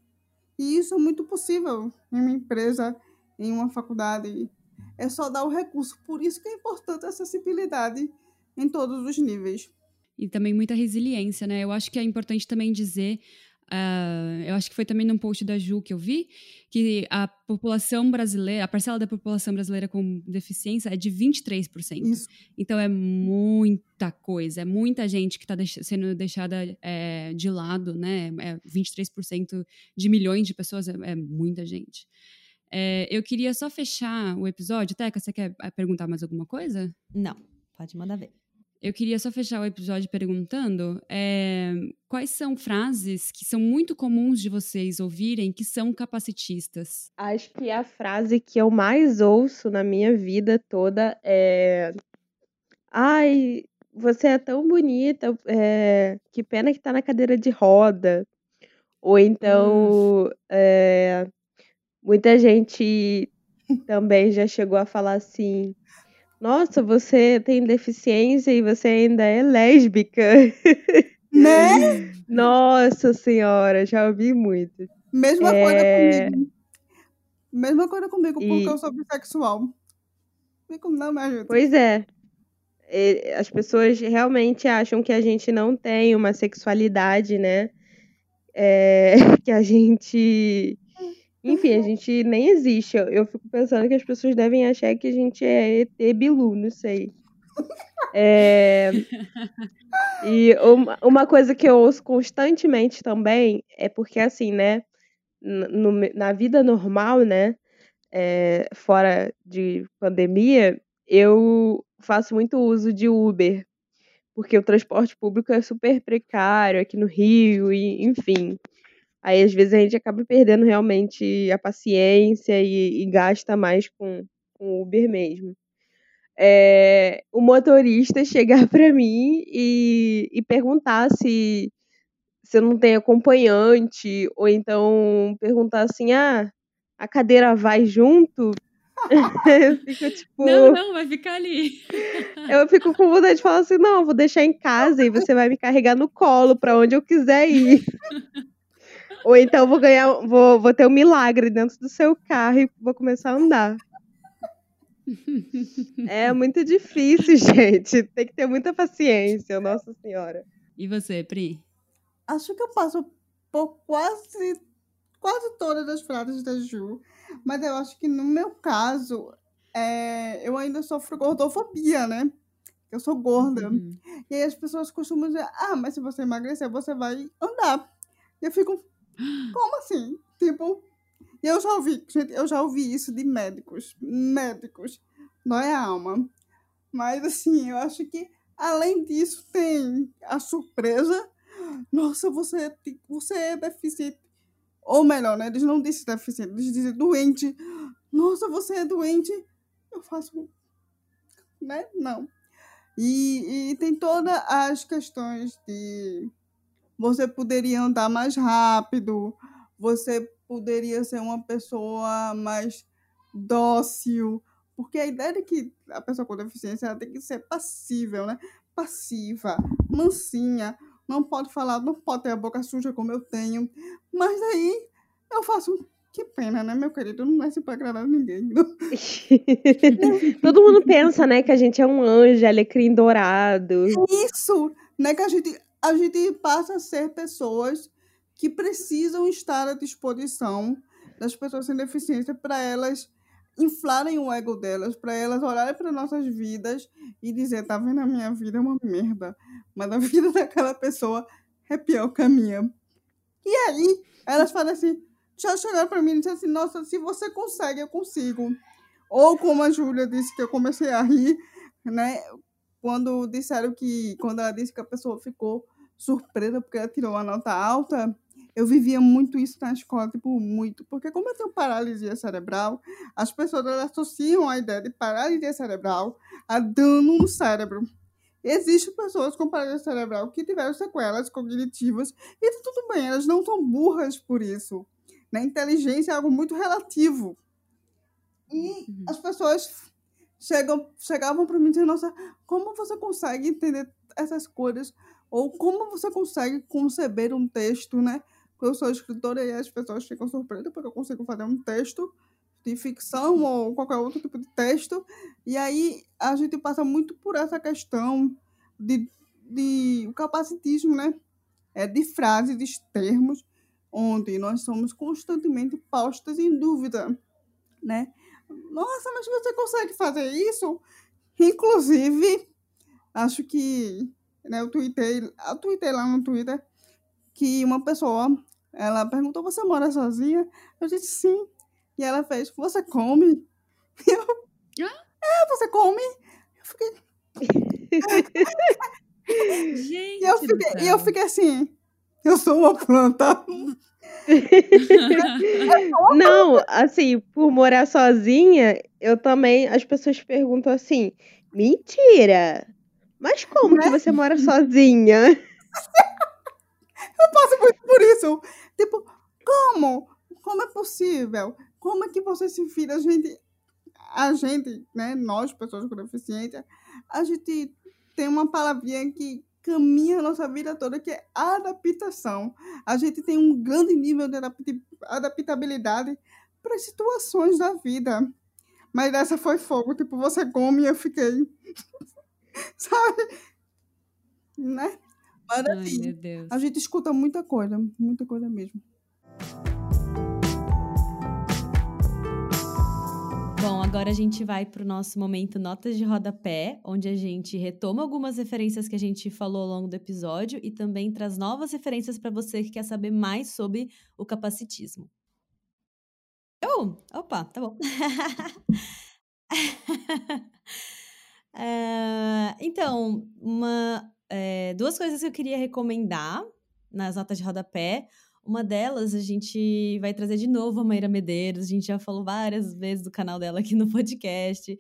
S5: E isso é muito possível em uma empresa, em uma faculdade. É só dar o recurso. Por isso que é importante a acessibilidade em todos os níveis.
S2: E também muita resiliência, né? Eu acho que é importante também dizer Uh, eu acho que foi também num post da Ju que eu vi que a população brasileira, a parcela da população brasileira com deficiência é de 23%. Isso. Então é muita coisa, é muita gente que está deix sendo deixada é, de lado, né? É 23% de milhões de pessoas é, é muita gente. É, eu queria só fechar o episódio. Teca, você quer é, perguntar mais alguma coisa?
S3: Não, pode mandar ver.
S2: Eu queria só fechar o episódio perguntando é, quais são frases que são muito comuns de vocês ouvirem que são capacitistas.
S4: Acho que a frase que eu mais ouço na minha vida toda é: Ai, você é tão bonita, é, que pena que tá na cadeira de roda. Ou então, é, muita gente também já chegou a falar assim nossa, você tem deficiência e você ainda é lésbica.
S5: Né?
S4: Nossa senhora, já ouvi muito.
S5: Mesma é... coisa comigo. Mesma coisa comigo, e... porque eu sou bissexual. Não me ajuda.
S4: Pois é. As pessoas realmente acham que a gente não tem uma sexualidade, né? É... que a gente enfim, a gente nem existe. Eu, eu fico pensando que as pessoas devem achar que a gente é ET Bilu, não sei. É... E uma, uma coisa que eu ouço constantemente também é porque, assim, né? No, na vida normal, né? É, fora de pandemia, eu faço muito uso de Uber, porque o transporte público é super precário aqui no Rio, e enfim. Aí, às vezes, a gente acaba perdendo realmente a paciência e, e gasta mais com, com Uber mesmo. É, o motorista chegar para mim e, e perguntar se, se eu não tenho acompanhante, ou então perguntar assim: ah, a cadeira vai junto, eu fico tipo.
S2: Não, não, vai ficar ali.
S4: Eu fico com vontade de falar assim: não, vou deixar em casa e você vai me carregar no colo para onde eu quiser ir. Ou então vou ganhar, vou, vou ter um milagre dentro do seu carro e vou começar a andar. É muito difícil, gente. Tem que ter muita paciência, Nossa Senhora.
S2: E você, Pri?
S5: Acho que eu passo por quase, quase todas as frases da Ju. Mas eu acho que no meu caso, é, eu ainda sofro gordofobia, né? Eu sou gorda.
S2: Uhum.
S5: E aí as pessoas costumam dizer, ah, mas se você emagrecer, você vai andar. E eu fico, como assim? Tipo, eu já ouvi, gente, eu já ouvi isso de médicos. Médicos. Dói a alma. Mas assim, eu acho que além disso tem a surpresa. Nossa, você, é você é deficiente ou melhor, né? Eles não dizem deficiente, eles dizem doente. Nossa, você é doente. Eu faço. Né? Não. E, e tem todas as questões de você poderia andar mais rápido, você poderia ser uma pessoa mais dócil, porque a ideia de que a pessoa com deficiência tem que ser passível, né? Passiva, mansinha, não pode falar, não pode ter a boca suja como eu tenho. Mas aí eu faço. Que pena, né, meu querido? Não nasce pra agradar ninguém.
S4: Todo mundo pensa, né, que a gente é um anjo, alecrim dourado.
S5: Isso! Né, que a gente, a gente passa a ser pessoas que precisam estar à disposição das pessoas sem deficiência para elas inflarem o ego delas, para elas olharem para nossas vidas e dizer, tá vendo, a minha vida é uma merda, mas a vida daquela pessoa é pior que a minha. E aí, elas falam assim, já chegaram para mim e disseram assim, nossa, se você consegue, eu consigo. Ou como a Júlia disse que eu comecei a rir, né, quando disseram que, quando ela disse que a pessoa ficou surpresa porque ela tirou uma nota alta, eu vivia muito isso na escola, tipo, muito. Porque como eu tenho paralisia cerebral, as pessoas associam a ideia de paralisia cerebral a dano no cérebro. Existem pessoas com paralisia cerebral que tiveram sequelas cognitivas e tudo bem, elas não são burras por isso. Né? Inteligência é algo muito relativo. E uhum. as pessoas chegam, chegavam para mim dizendo, nossa, como você consegue entender essas coisas? Ou como você consegue conceber um texto, né? eu sou escritora e as pessoas ficam surpresas porque eu consigo fazer um texto de ficção ou qualquer outro tipo de texto. E aí a gente passa muito por essa questão de, de o capacitismo, né? É, de frases, de termos, onde nós somos constantemente postas em dúvida, né? Nossa, mas você consegue fazer isso? Inclusive, acho que né, eu tuitei, eu tuitei lá no Twitter que uma pessoa, ela perguntou, você mora sozinha? Eu disse, sim. E ela fez, você come? E eu, é, você come? Eu fiquei...
S2: Gente
S5: e, eu fiquei, e eu fiquei assim, eu sou uma planta.
S4: Não, assim, por morar sozinha, eu também, as pessoas perguntam assim, mentira, mas como que né? você mora sozinha?
S5: Eu passo muito por isso. Tipo, como? Como é possível? Como é que você se vira? A gente, a gente, né, nós, pessoas com deficiência, a gente tem uma palavrinha que caminha a nossa vida toda, que é adaptação. A gente tem um grande nível de adaptabilidade para as situações da vida. Mas essa foi fogo, tipo, você come e eu fiquei. Sabe? Né? Mas assim, a gente escuta muita coisa, muita coisa mesmo.
S3: Bom, agora a gente vai para o nosso momento Notas de Rodapé, onde a gente retoma algumas referências que a gente falou ao longo do episódio e também traz novas referências para você que quer saber mais sobre o capacitismo. Oh, opa, tá bom. uh, então, uma é, duas coisas que eu queria recomendar nas notas de rodapé. Uma delas, a gente vai trazer de novo a Maíra Medeiros. A gente já falou várias vezes do canal dela aqui no podcast.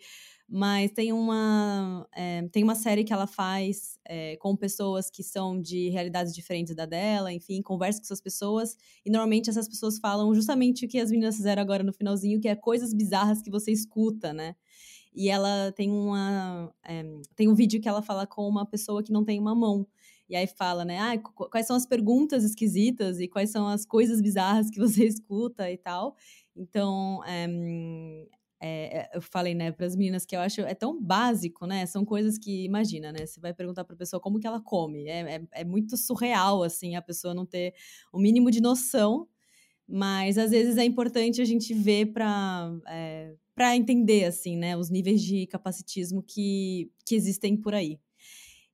S3: mas tem uma, é, tem uma série que ela faz é, com pessoas que são de realidades diferentes da dela, enfim, conversa com essas pessoas, e normalmente essas pessoas falam justamente o que as meninas fizeram agora no finalzinho, que é coisas bizarras que você escuta, né? E ela tem uma. É, tem um vídeo que ela fala com uma pessoa que não tem uma mão. E aí fala, né? Ah, quais são as perguntas esquisitas e quais são as coisas bizarras que você escuta e tal. Então, é, eu falei, né, para as meninas que eu acho é tão básico, né? São coisas que, imagina, né? Você vai perguntar para a pessoa como que ela come. É, é, é, muito surreal, assim, a pessoa não ter o mínimo de noção. Mas às vezes é importante a gente ver para é, entender, assim, né, os níveis de capacitismo que, que existem por aí.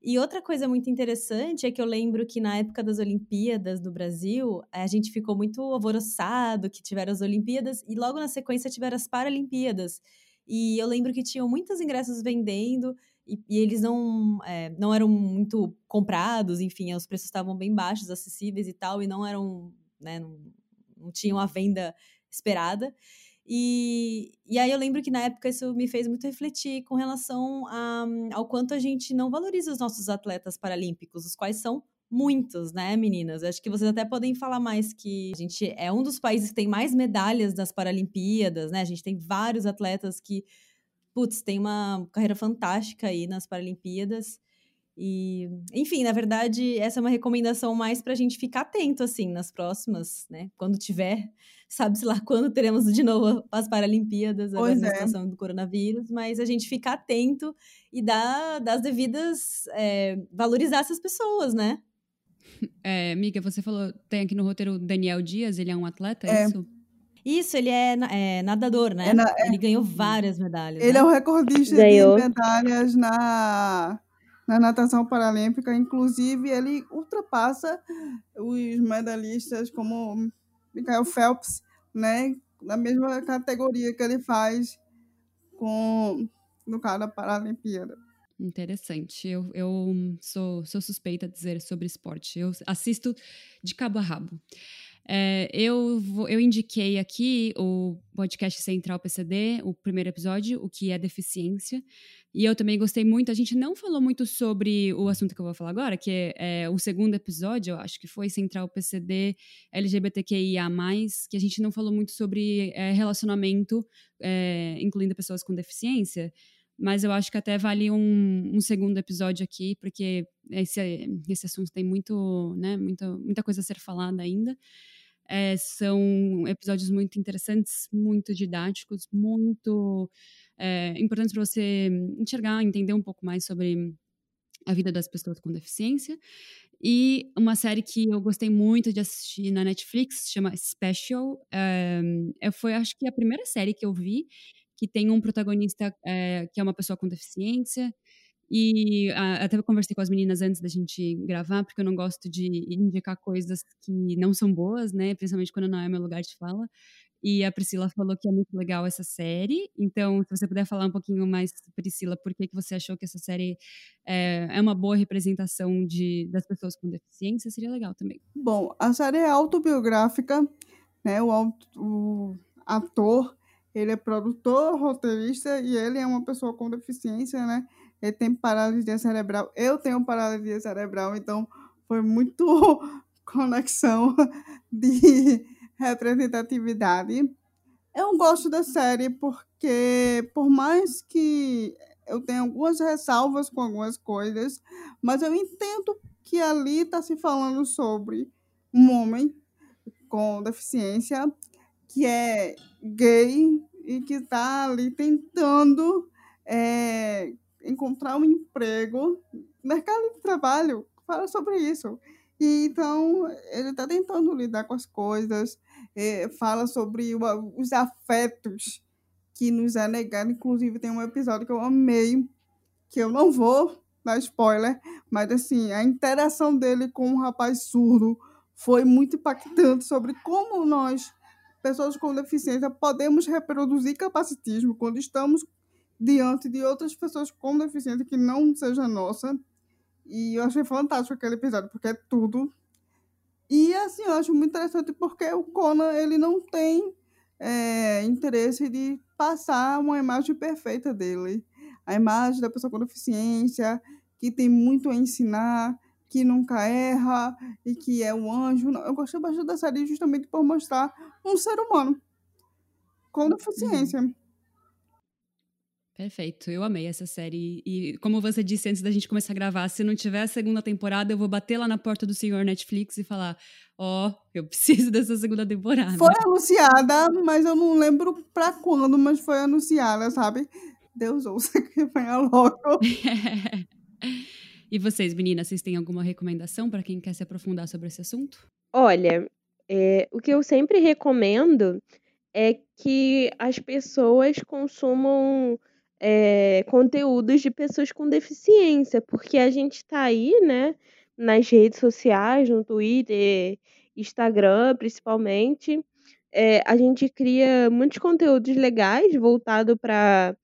S3: E outra coisa muito interessante é que eu lembro que na época das Olimpíadas do Brasil, a gente ficou muito alvoroçado que tiveram as Olimpíadas e logo na sequência tiveram as Paralimpíadas. E eu lembro que tinham muitos ingressos vendendo e, e eles não, é, não eram muito comprados, enfim, os preços estavam bem baixos, acessíveis e tal, e não eram, né, não, não tinham a venda esperada. E, e aí eu lembro que na época isso me fez muito refletir com relação a, ao quanto a gente não valoriza os nossos atletas paralímpicos, os quais são muitos, né, meninas? Acho que vocês até podem falar mais que a gente é um dos países que tem mais medalhas das Paralimpíadas, né? A gente tem vários atletas que, putz, tem uma carreira fantástica aí nas Paralimpíadas. E, enfim, na verdade, essa é uma recomendação mais para a gente ficar atento, assim, nas próximas, né? Quando tiver, sabe-se lá quando teremos de novo as Paralimpíadas, agora na é. situação do coronavírus, mas a gente ficar atento e dar, dar as devidas. É, valorizar essas pessoas, né?
S2: É, Miga, você falou, tem aqui no roteiro o Daniel Dias, ele é um atleta, é, é isso?
S3: Isso, ele é, é nadador, né? É na, ele ganhou várias medalhas.
S5: Ele
S3: né?
S5: é o recordista ganhou. de medalhas na na natação paralímpica. Inclusive, ele ultrapassa os medalhistas como Michael Phelps, né? Na mesma categoria que ele faz com no caso da Paralimpíada.
S2: Interessante. Eu, eu sou, sou suspeita de dizer sobre esporte. Eu assisto de cabo a rabo. É, eu, eu indiquei aqui o podcast Central PCD, o primeiro episódio, o que é deficiência. E eu também gostei muito. A gente não falou muito sobre o assunto que eu vou falar agora, que é, é o segundo episódio, eu acho que foi Central PCD LGBTQIA, que a gente não falou muito sobre é, relacionamento, é, incluindo pessoas com deficiência. Mas eu acho que até vale um, um segundo episódio aqui, porque esse, esse assunto tem muito, né, muita, muita coisa a ser falada ainda. É, são episódios muito interessantes, muito didáticos, muito é, importantes para você enxergar, entender um pouco mais sobre a vida das pessoas com deficiência. E uma série que eu gostei muito de assistir na Netflix, chama Special. É, foi, acho que, a primeira série que eu vi que tem um protagonista é, que é uma pessoa com deficiência. E a, até conversei com as meninas antes da gente gravar, porque eu não gosto de indicar coisas que não são boas, né? Principalmente quando não é meu lugar de fala. E a Priscila falou que é muito legal essa série. Então, se você puder falar um pouquinho mais, Priscila, por que, que você achou que essa série é, é uma boa representação de, das pessoas com deficiência, seria legal também.
S5: Bom, a série é autobiográfica, né? O, o ator, ele é produtor, roteirista e ele é uma pessoa com deficiência, né? Ele tem paralisia cerebral, eu tenho paralisia cerebral, então foi muito conexão de representatividade. Eu gosto da série porque, por mais que eu tenha algumas ressalvas com algumas coisas, mas eu entendo que ali está se falando sobre um homem com deficiência que é gay e que está ali tentando é, encontrar um emprego, mercado de trabalho fala sobre isso. E então ele está tentando lidar com as coisas, é, fala sobre os afetos que nos é negado. Inclusive tem um episódio que eu amei, que eu não vou dar spoiler, mas assim a interação dele com um rapaz surdo foi muito impactante sobre como nós pessoas com deficiência podemos reproduzir capacitismo quando estamos diante de outras pessoas com deficiência que não seja nossa. E eu achei fantástico aquele episódio, porque é tudo. E assim, eu acho muito interessante porque o Conan ele não tem é, interesse de passar uma imagem perfeita dele. a imagem da pessoa com deficiência, que tem muito a ensinar, que nunca erra e que é um anjo. Eu gostei bastante da série justamente por mostrar um ser humano com deficiência. Uhum.
S2: Perfeito, eu amei essa série. E como você disse antes da gente começar a gravar, se não tiver a segunda temporada, eu vou bater lá na porta do senhor Netflix e falar: Ó, oh, eu preciso dessa segunda temporada.
S5: Foi anunciada, mas eu não lembro pra quando, mas foi anunciada, sabe? Deus ouça que venha logo.
S2: e vocês, meninas, vocês têm alguma recomendação para quem quer se aprofundar sobre esse assunto?
S4: Olha, é, o que eu sempre recomendo é que as pessoas consumam é, conteúdos de pessoas com deficiência, porque a gente está aí, né, nas redes sociais, no Twitter, Instagram, principalmente. É, a gente cria muitos conteúdos legais voltado para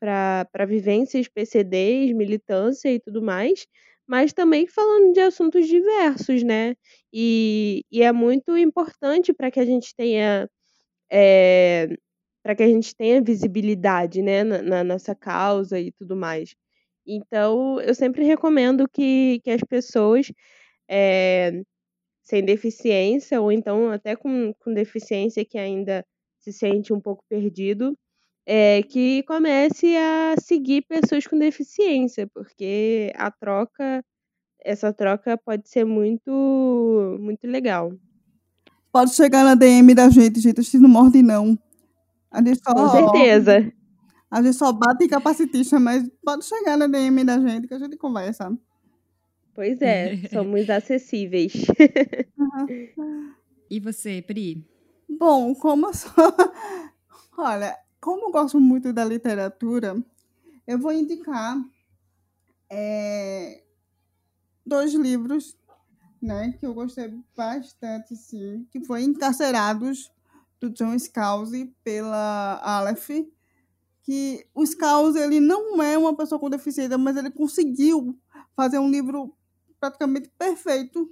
S4: para vivências PCDs, militância e tudo mais, mas também falando de assuntos diversos, né? E, e é muito importante para que a gente tenha é, para que a gente tenha visibilidade, né, na, na, nossa causa e tudo mais. Então, eu sempre recomendo que, que as pessoas é, sem deficiência, ou então até com, com deficiência que ainda se sente um pouco perdido, é, que comece a seguir pessoas com deficiência, porque a troca, essa troca pode ser muito, muito legal.
S5: Pode chegar na DM da gente, gente, a gente não morde não. A gente só,
S4: Com certeza.
S5: A gente só bate em capacitista, mas pode chegar na DM da gente que a gente conversa.
S4: Pois é, somos acessíveis.
S2: e você, Pri?
S5: Bom, como eu sou... Olha, como eu gosto muito da literatura, eu vou indicar é, dois livros né, que eu gostei bastante, sim, que foi Encarcerados, do John Scalzi pela Aleph, que o Scalzi ele não é uma pessoa com deficiência, mas ele conseguiu fazer um livro praticamente perfeito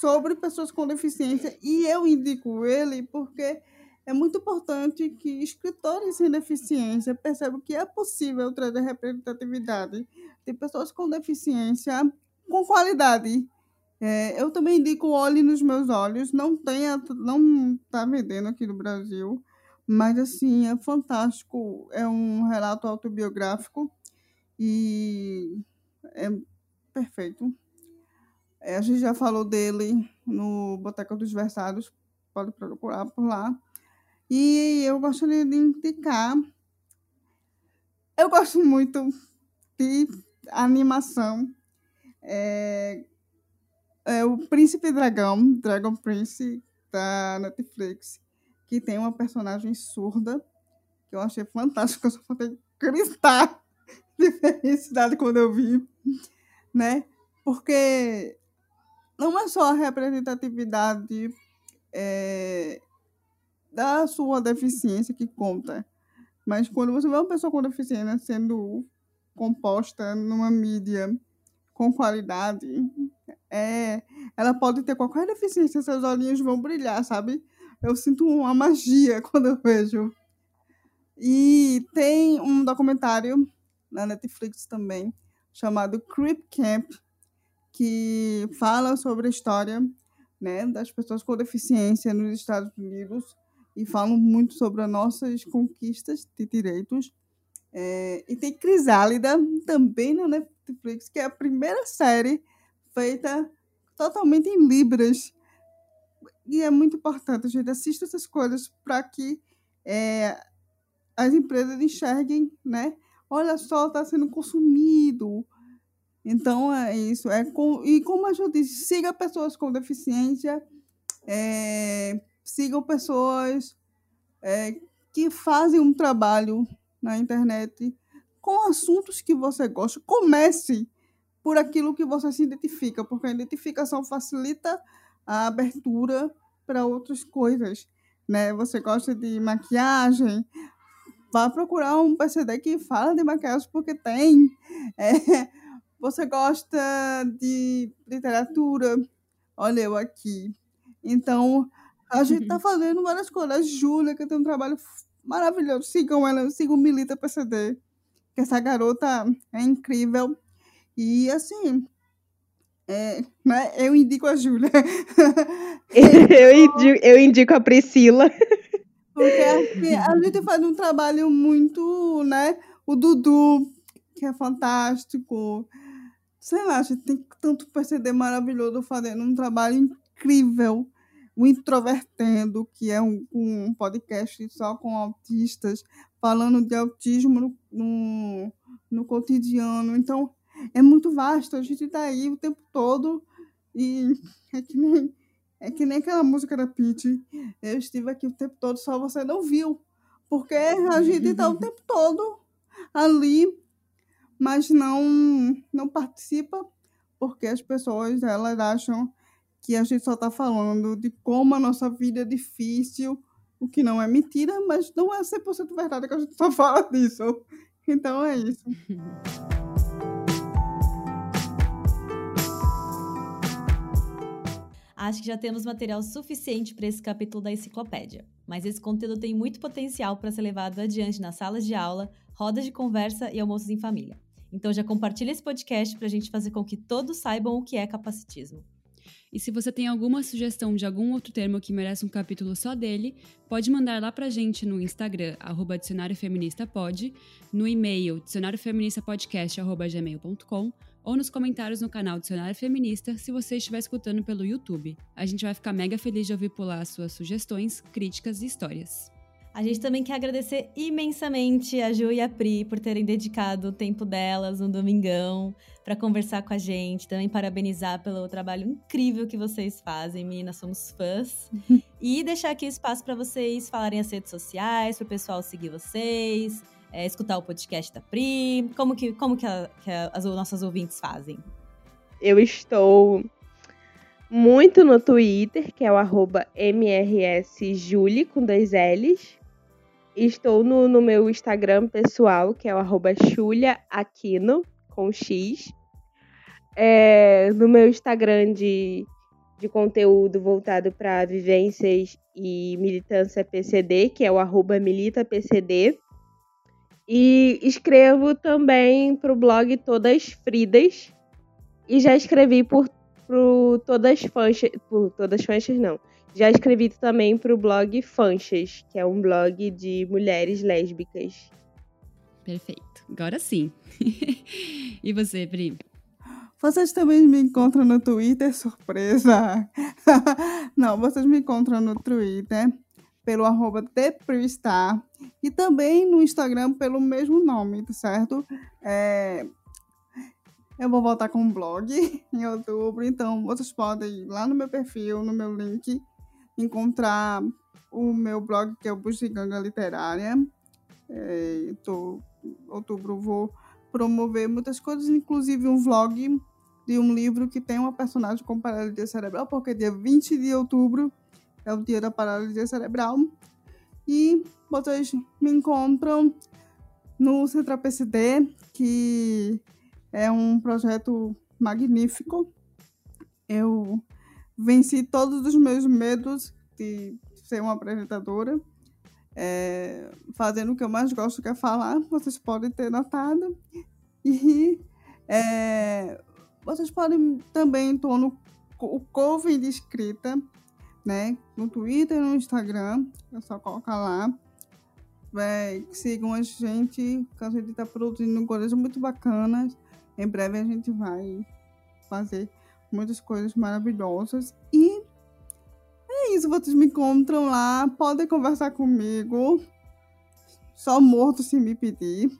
S5: sobre pessoas com deficiência e eu indico ele porque é muito importante que escritores sem deficiência percebam que é possível trazer representatividade de pessoas com deficiência com qualidade é, eu também indico Olhe nos Meus Olhos. Não tem, não está vendendo aqui no Brasil, mas assim, é fantástico. É um relato autobiográfico e é perfeito. É, a gente já falou dele no Boteca dos Versados, pode procurar por lá. E eu gostaria de indicar. Eu gosto muito de animação. É, é o Príncipe Dragão, Dragon Prince, da Netflix, que tem uma personagem surda, que eu achei fantástico, eu só falei gritar de felicidade quando eu vi, né? Porque não é só a representatividade é, da sua deficiência que conta, mas quando você vê uma pessoa com deficiência sendo composta numa mídia com qualidade, é, ela pode ter qualquer deficiência, seus olhinhos vão brilhar, sabe? Eu sinto uma magia quando eu vejo. E tem um documentário na Netflix também, chamado Creep Camp, que fala sobre a história né, das pessoas com deficiência nos Estados Unidos e falam muito sobre as nossas conquistas de direitos. É, e tem Crisálida também na Netflix, que é a primeira série feita totalmente em Libras. E é muito importante a gente assistir essas coisas para que é, as empresas enxerguem, né? Olha só, está sendo consumido. Então é isso. É com, e como a gente disse, siga pessoas com deficiência, é, sigam pessoas é, que fazem um trabalho na internet com assuntos que você gosta. Comece por aquilo que você se identifica, porque a identificação facilita a abertura para outras coisas. Né? Você gosta de maquiagem, vá procurar um PCD que fala de maquiagem porque tem. É, você gosta de literatura, olha eu aqui. Então, a gente está fazendo várias coisas. A Júlia, que tem um trabalho maravilhoso, sigam ela, sigam Milita PCD que essa garota é incrível. E assim, é, né, eu indico a Júlia.
S4: eu, indico, eu indico a Priscila.
S5: Porque a gente faz um trabalho muito, né? O Dudu, que é fantástico. Sei lá, a gente tem tanto PCD maravilhoso fazendo um trabalho incrível. O Introvertendo, que é um, um podcast só com autistas, falando de autismo no, no, no cotidiano. Então, é muito vasto. A gente está aí o tempo todo e é que nem é que nem aquela música da Pete. Eu estive aqui o tempo todo, só você não viu. Porque a gente está o tempo todo ali, mas não, não participa, porque as pessoas elas acham que a gente só está falando de como a nossa vida é difícil, o que não é mentira, mas não é 100% verdade que a gente só fala disso. Então é isso.
S3: Acho que já temos material suficiente para esse capítulo da enciclopédia, mas esse conteúdo tem muito potencial para ser levado adiante nas salas de aula, rodas de conversa e almoços em família. Então já compartilha esse podcast para a gente fazer com que todos saibam o que é capacitismo.
S2: E se você tem alguma sugestão de algum outro termo que merece um capítulo só dele, pode mandar lá pra gente no Instagram, arroba dicionariofeministapod, no e-mail dicionariofeministapodcast.gmail.com ou nos comentários no canal Dicionário Feminista se você estiver escutando pelo YouTube. A gente vai ficar mega feliz de ouvir por lá suas sugestões, críticas e histórias.
S3: A gente também quer agradecer imensamente a Ju e a Pri por terem dedicado o tempo delas um domingão para conversar com a gente. Também parabenizar pelo trabalho incrível que vocês fazem, meninas, somos fãs. e deixar aqui o espaço para vocês falarem as redes sociais, para o pessoal seguir vocês, é, escutar o podcast da Pri? Como que, como que, a, que a, as nossas ouvintes fazem?
S4: Eu estou muito no Twitter, que é o arroba com dois L's. Estou no, no meu Instagram pessoal, que é o arroba com X. É, no meu Instagram de, de conteúdo voltado para vivências e militância PCD, que é o arroba militapcd. E escrevo também para o blog Todas Fridas. E já escrevi por, por Todas Fanchas. Por Todas Fanchas, não. Já escrevi também para o blog Fanchas, que é um blog de mulheres lésbicas.
S2: Perfeito. Agora sim. e você, Pri?
S5: Vocês também me encontram no Twitter, surpresa! Não, vocês me encontram no Twitter pelo arroba ThePristar e também no Instagram pelo mesmo nome, tá certo? É... Eu vou voltar com um blog em outubro, então vocês podem ir lá no meu perfil, no meu link, encontrar o meu blog que é o Bugiganga Literária. É, tô, outubro vou promover muitas coisas, inclusive um vlog de um livro que tem uma personagem com paralisia cerebral, porque dia 20 de outubro é o dia da paralisia cerebral. E vocês me encontram no Central PCD, que é um projeto magnífico. Eu venci todos os meus medos de ser uma apresentadora, é, fazendo o que eu mais gosto, que é falar. Vocês podem ter notado. E é, vocês podem tambem, estou no o Coven de Escrita, né? No Twitter e no Instagram. É só colocar lá. É, sigam a gente, que a gente está produzindo coisas muito bacanas. Em breve a gente vai fazer muitas coisas maravilhosas. E é isso, vocês me encontram lá, podem conversar comigo. Só morto se me pedir.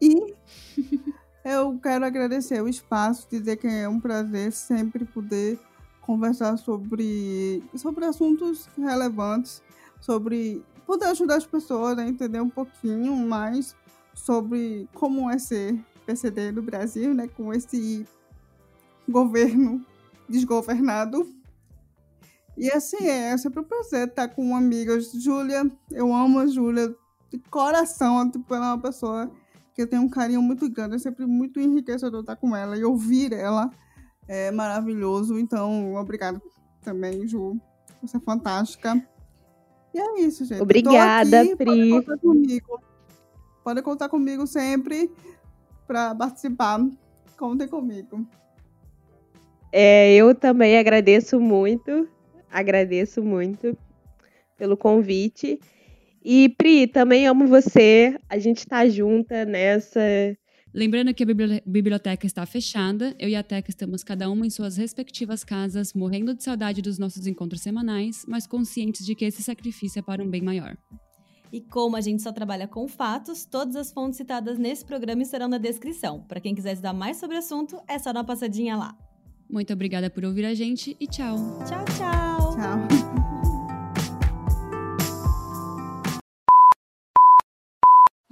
S5: E eu quero agradecer o espaço, dizer que é um prazer sempre poder conversar sobre, sobre assuntos relevantes, sobre poder ajudar as pessoas a entender um pouquinho mais sobre como é ser PCD no Brasil, né, com esse governo desgovernado. E assim, é, é sempre um prazer estar com uma amiga. Júlia, eu amo a Júlia de coração, tipo, ela é uma pessoa que eu tenho um carinho muito grande, é sempre muito enriquecedor estar com ela e ouvir ela é maravilhoso. Então, obrigado também, Ju. Você é fantástica. E é isso, gente.
S4: Obrigada,
S5: aqui,
S4: Pri.
S5: Comigo. Pode contar comigo sempre para participar. Contem comigo.
S4: É, eu também agradeço muito, agradeço muito pelo convite. E Pri, também amo você. A gente tá junta nessa.
S2: Lembrando que a biblioteca está fechada, eu e a Teca estamos cada uma em suas respectivas casas, morrendo de saudade dos nossos encontros semanais, mas conscientes de que esse sacrifício é para um bem maior.
S3: E como a gente só trabalha com fatos, todas as fontes citadas nesse programa estarão na descrição. Para quem quiser estudar mais sobre o assunto, é só dar uma passadinha lá.
S2: Muito obrigada por ouvir a gente e tchau.
S3: Tchau, tchau.
S5: Tchau.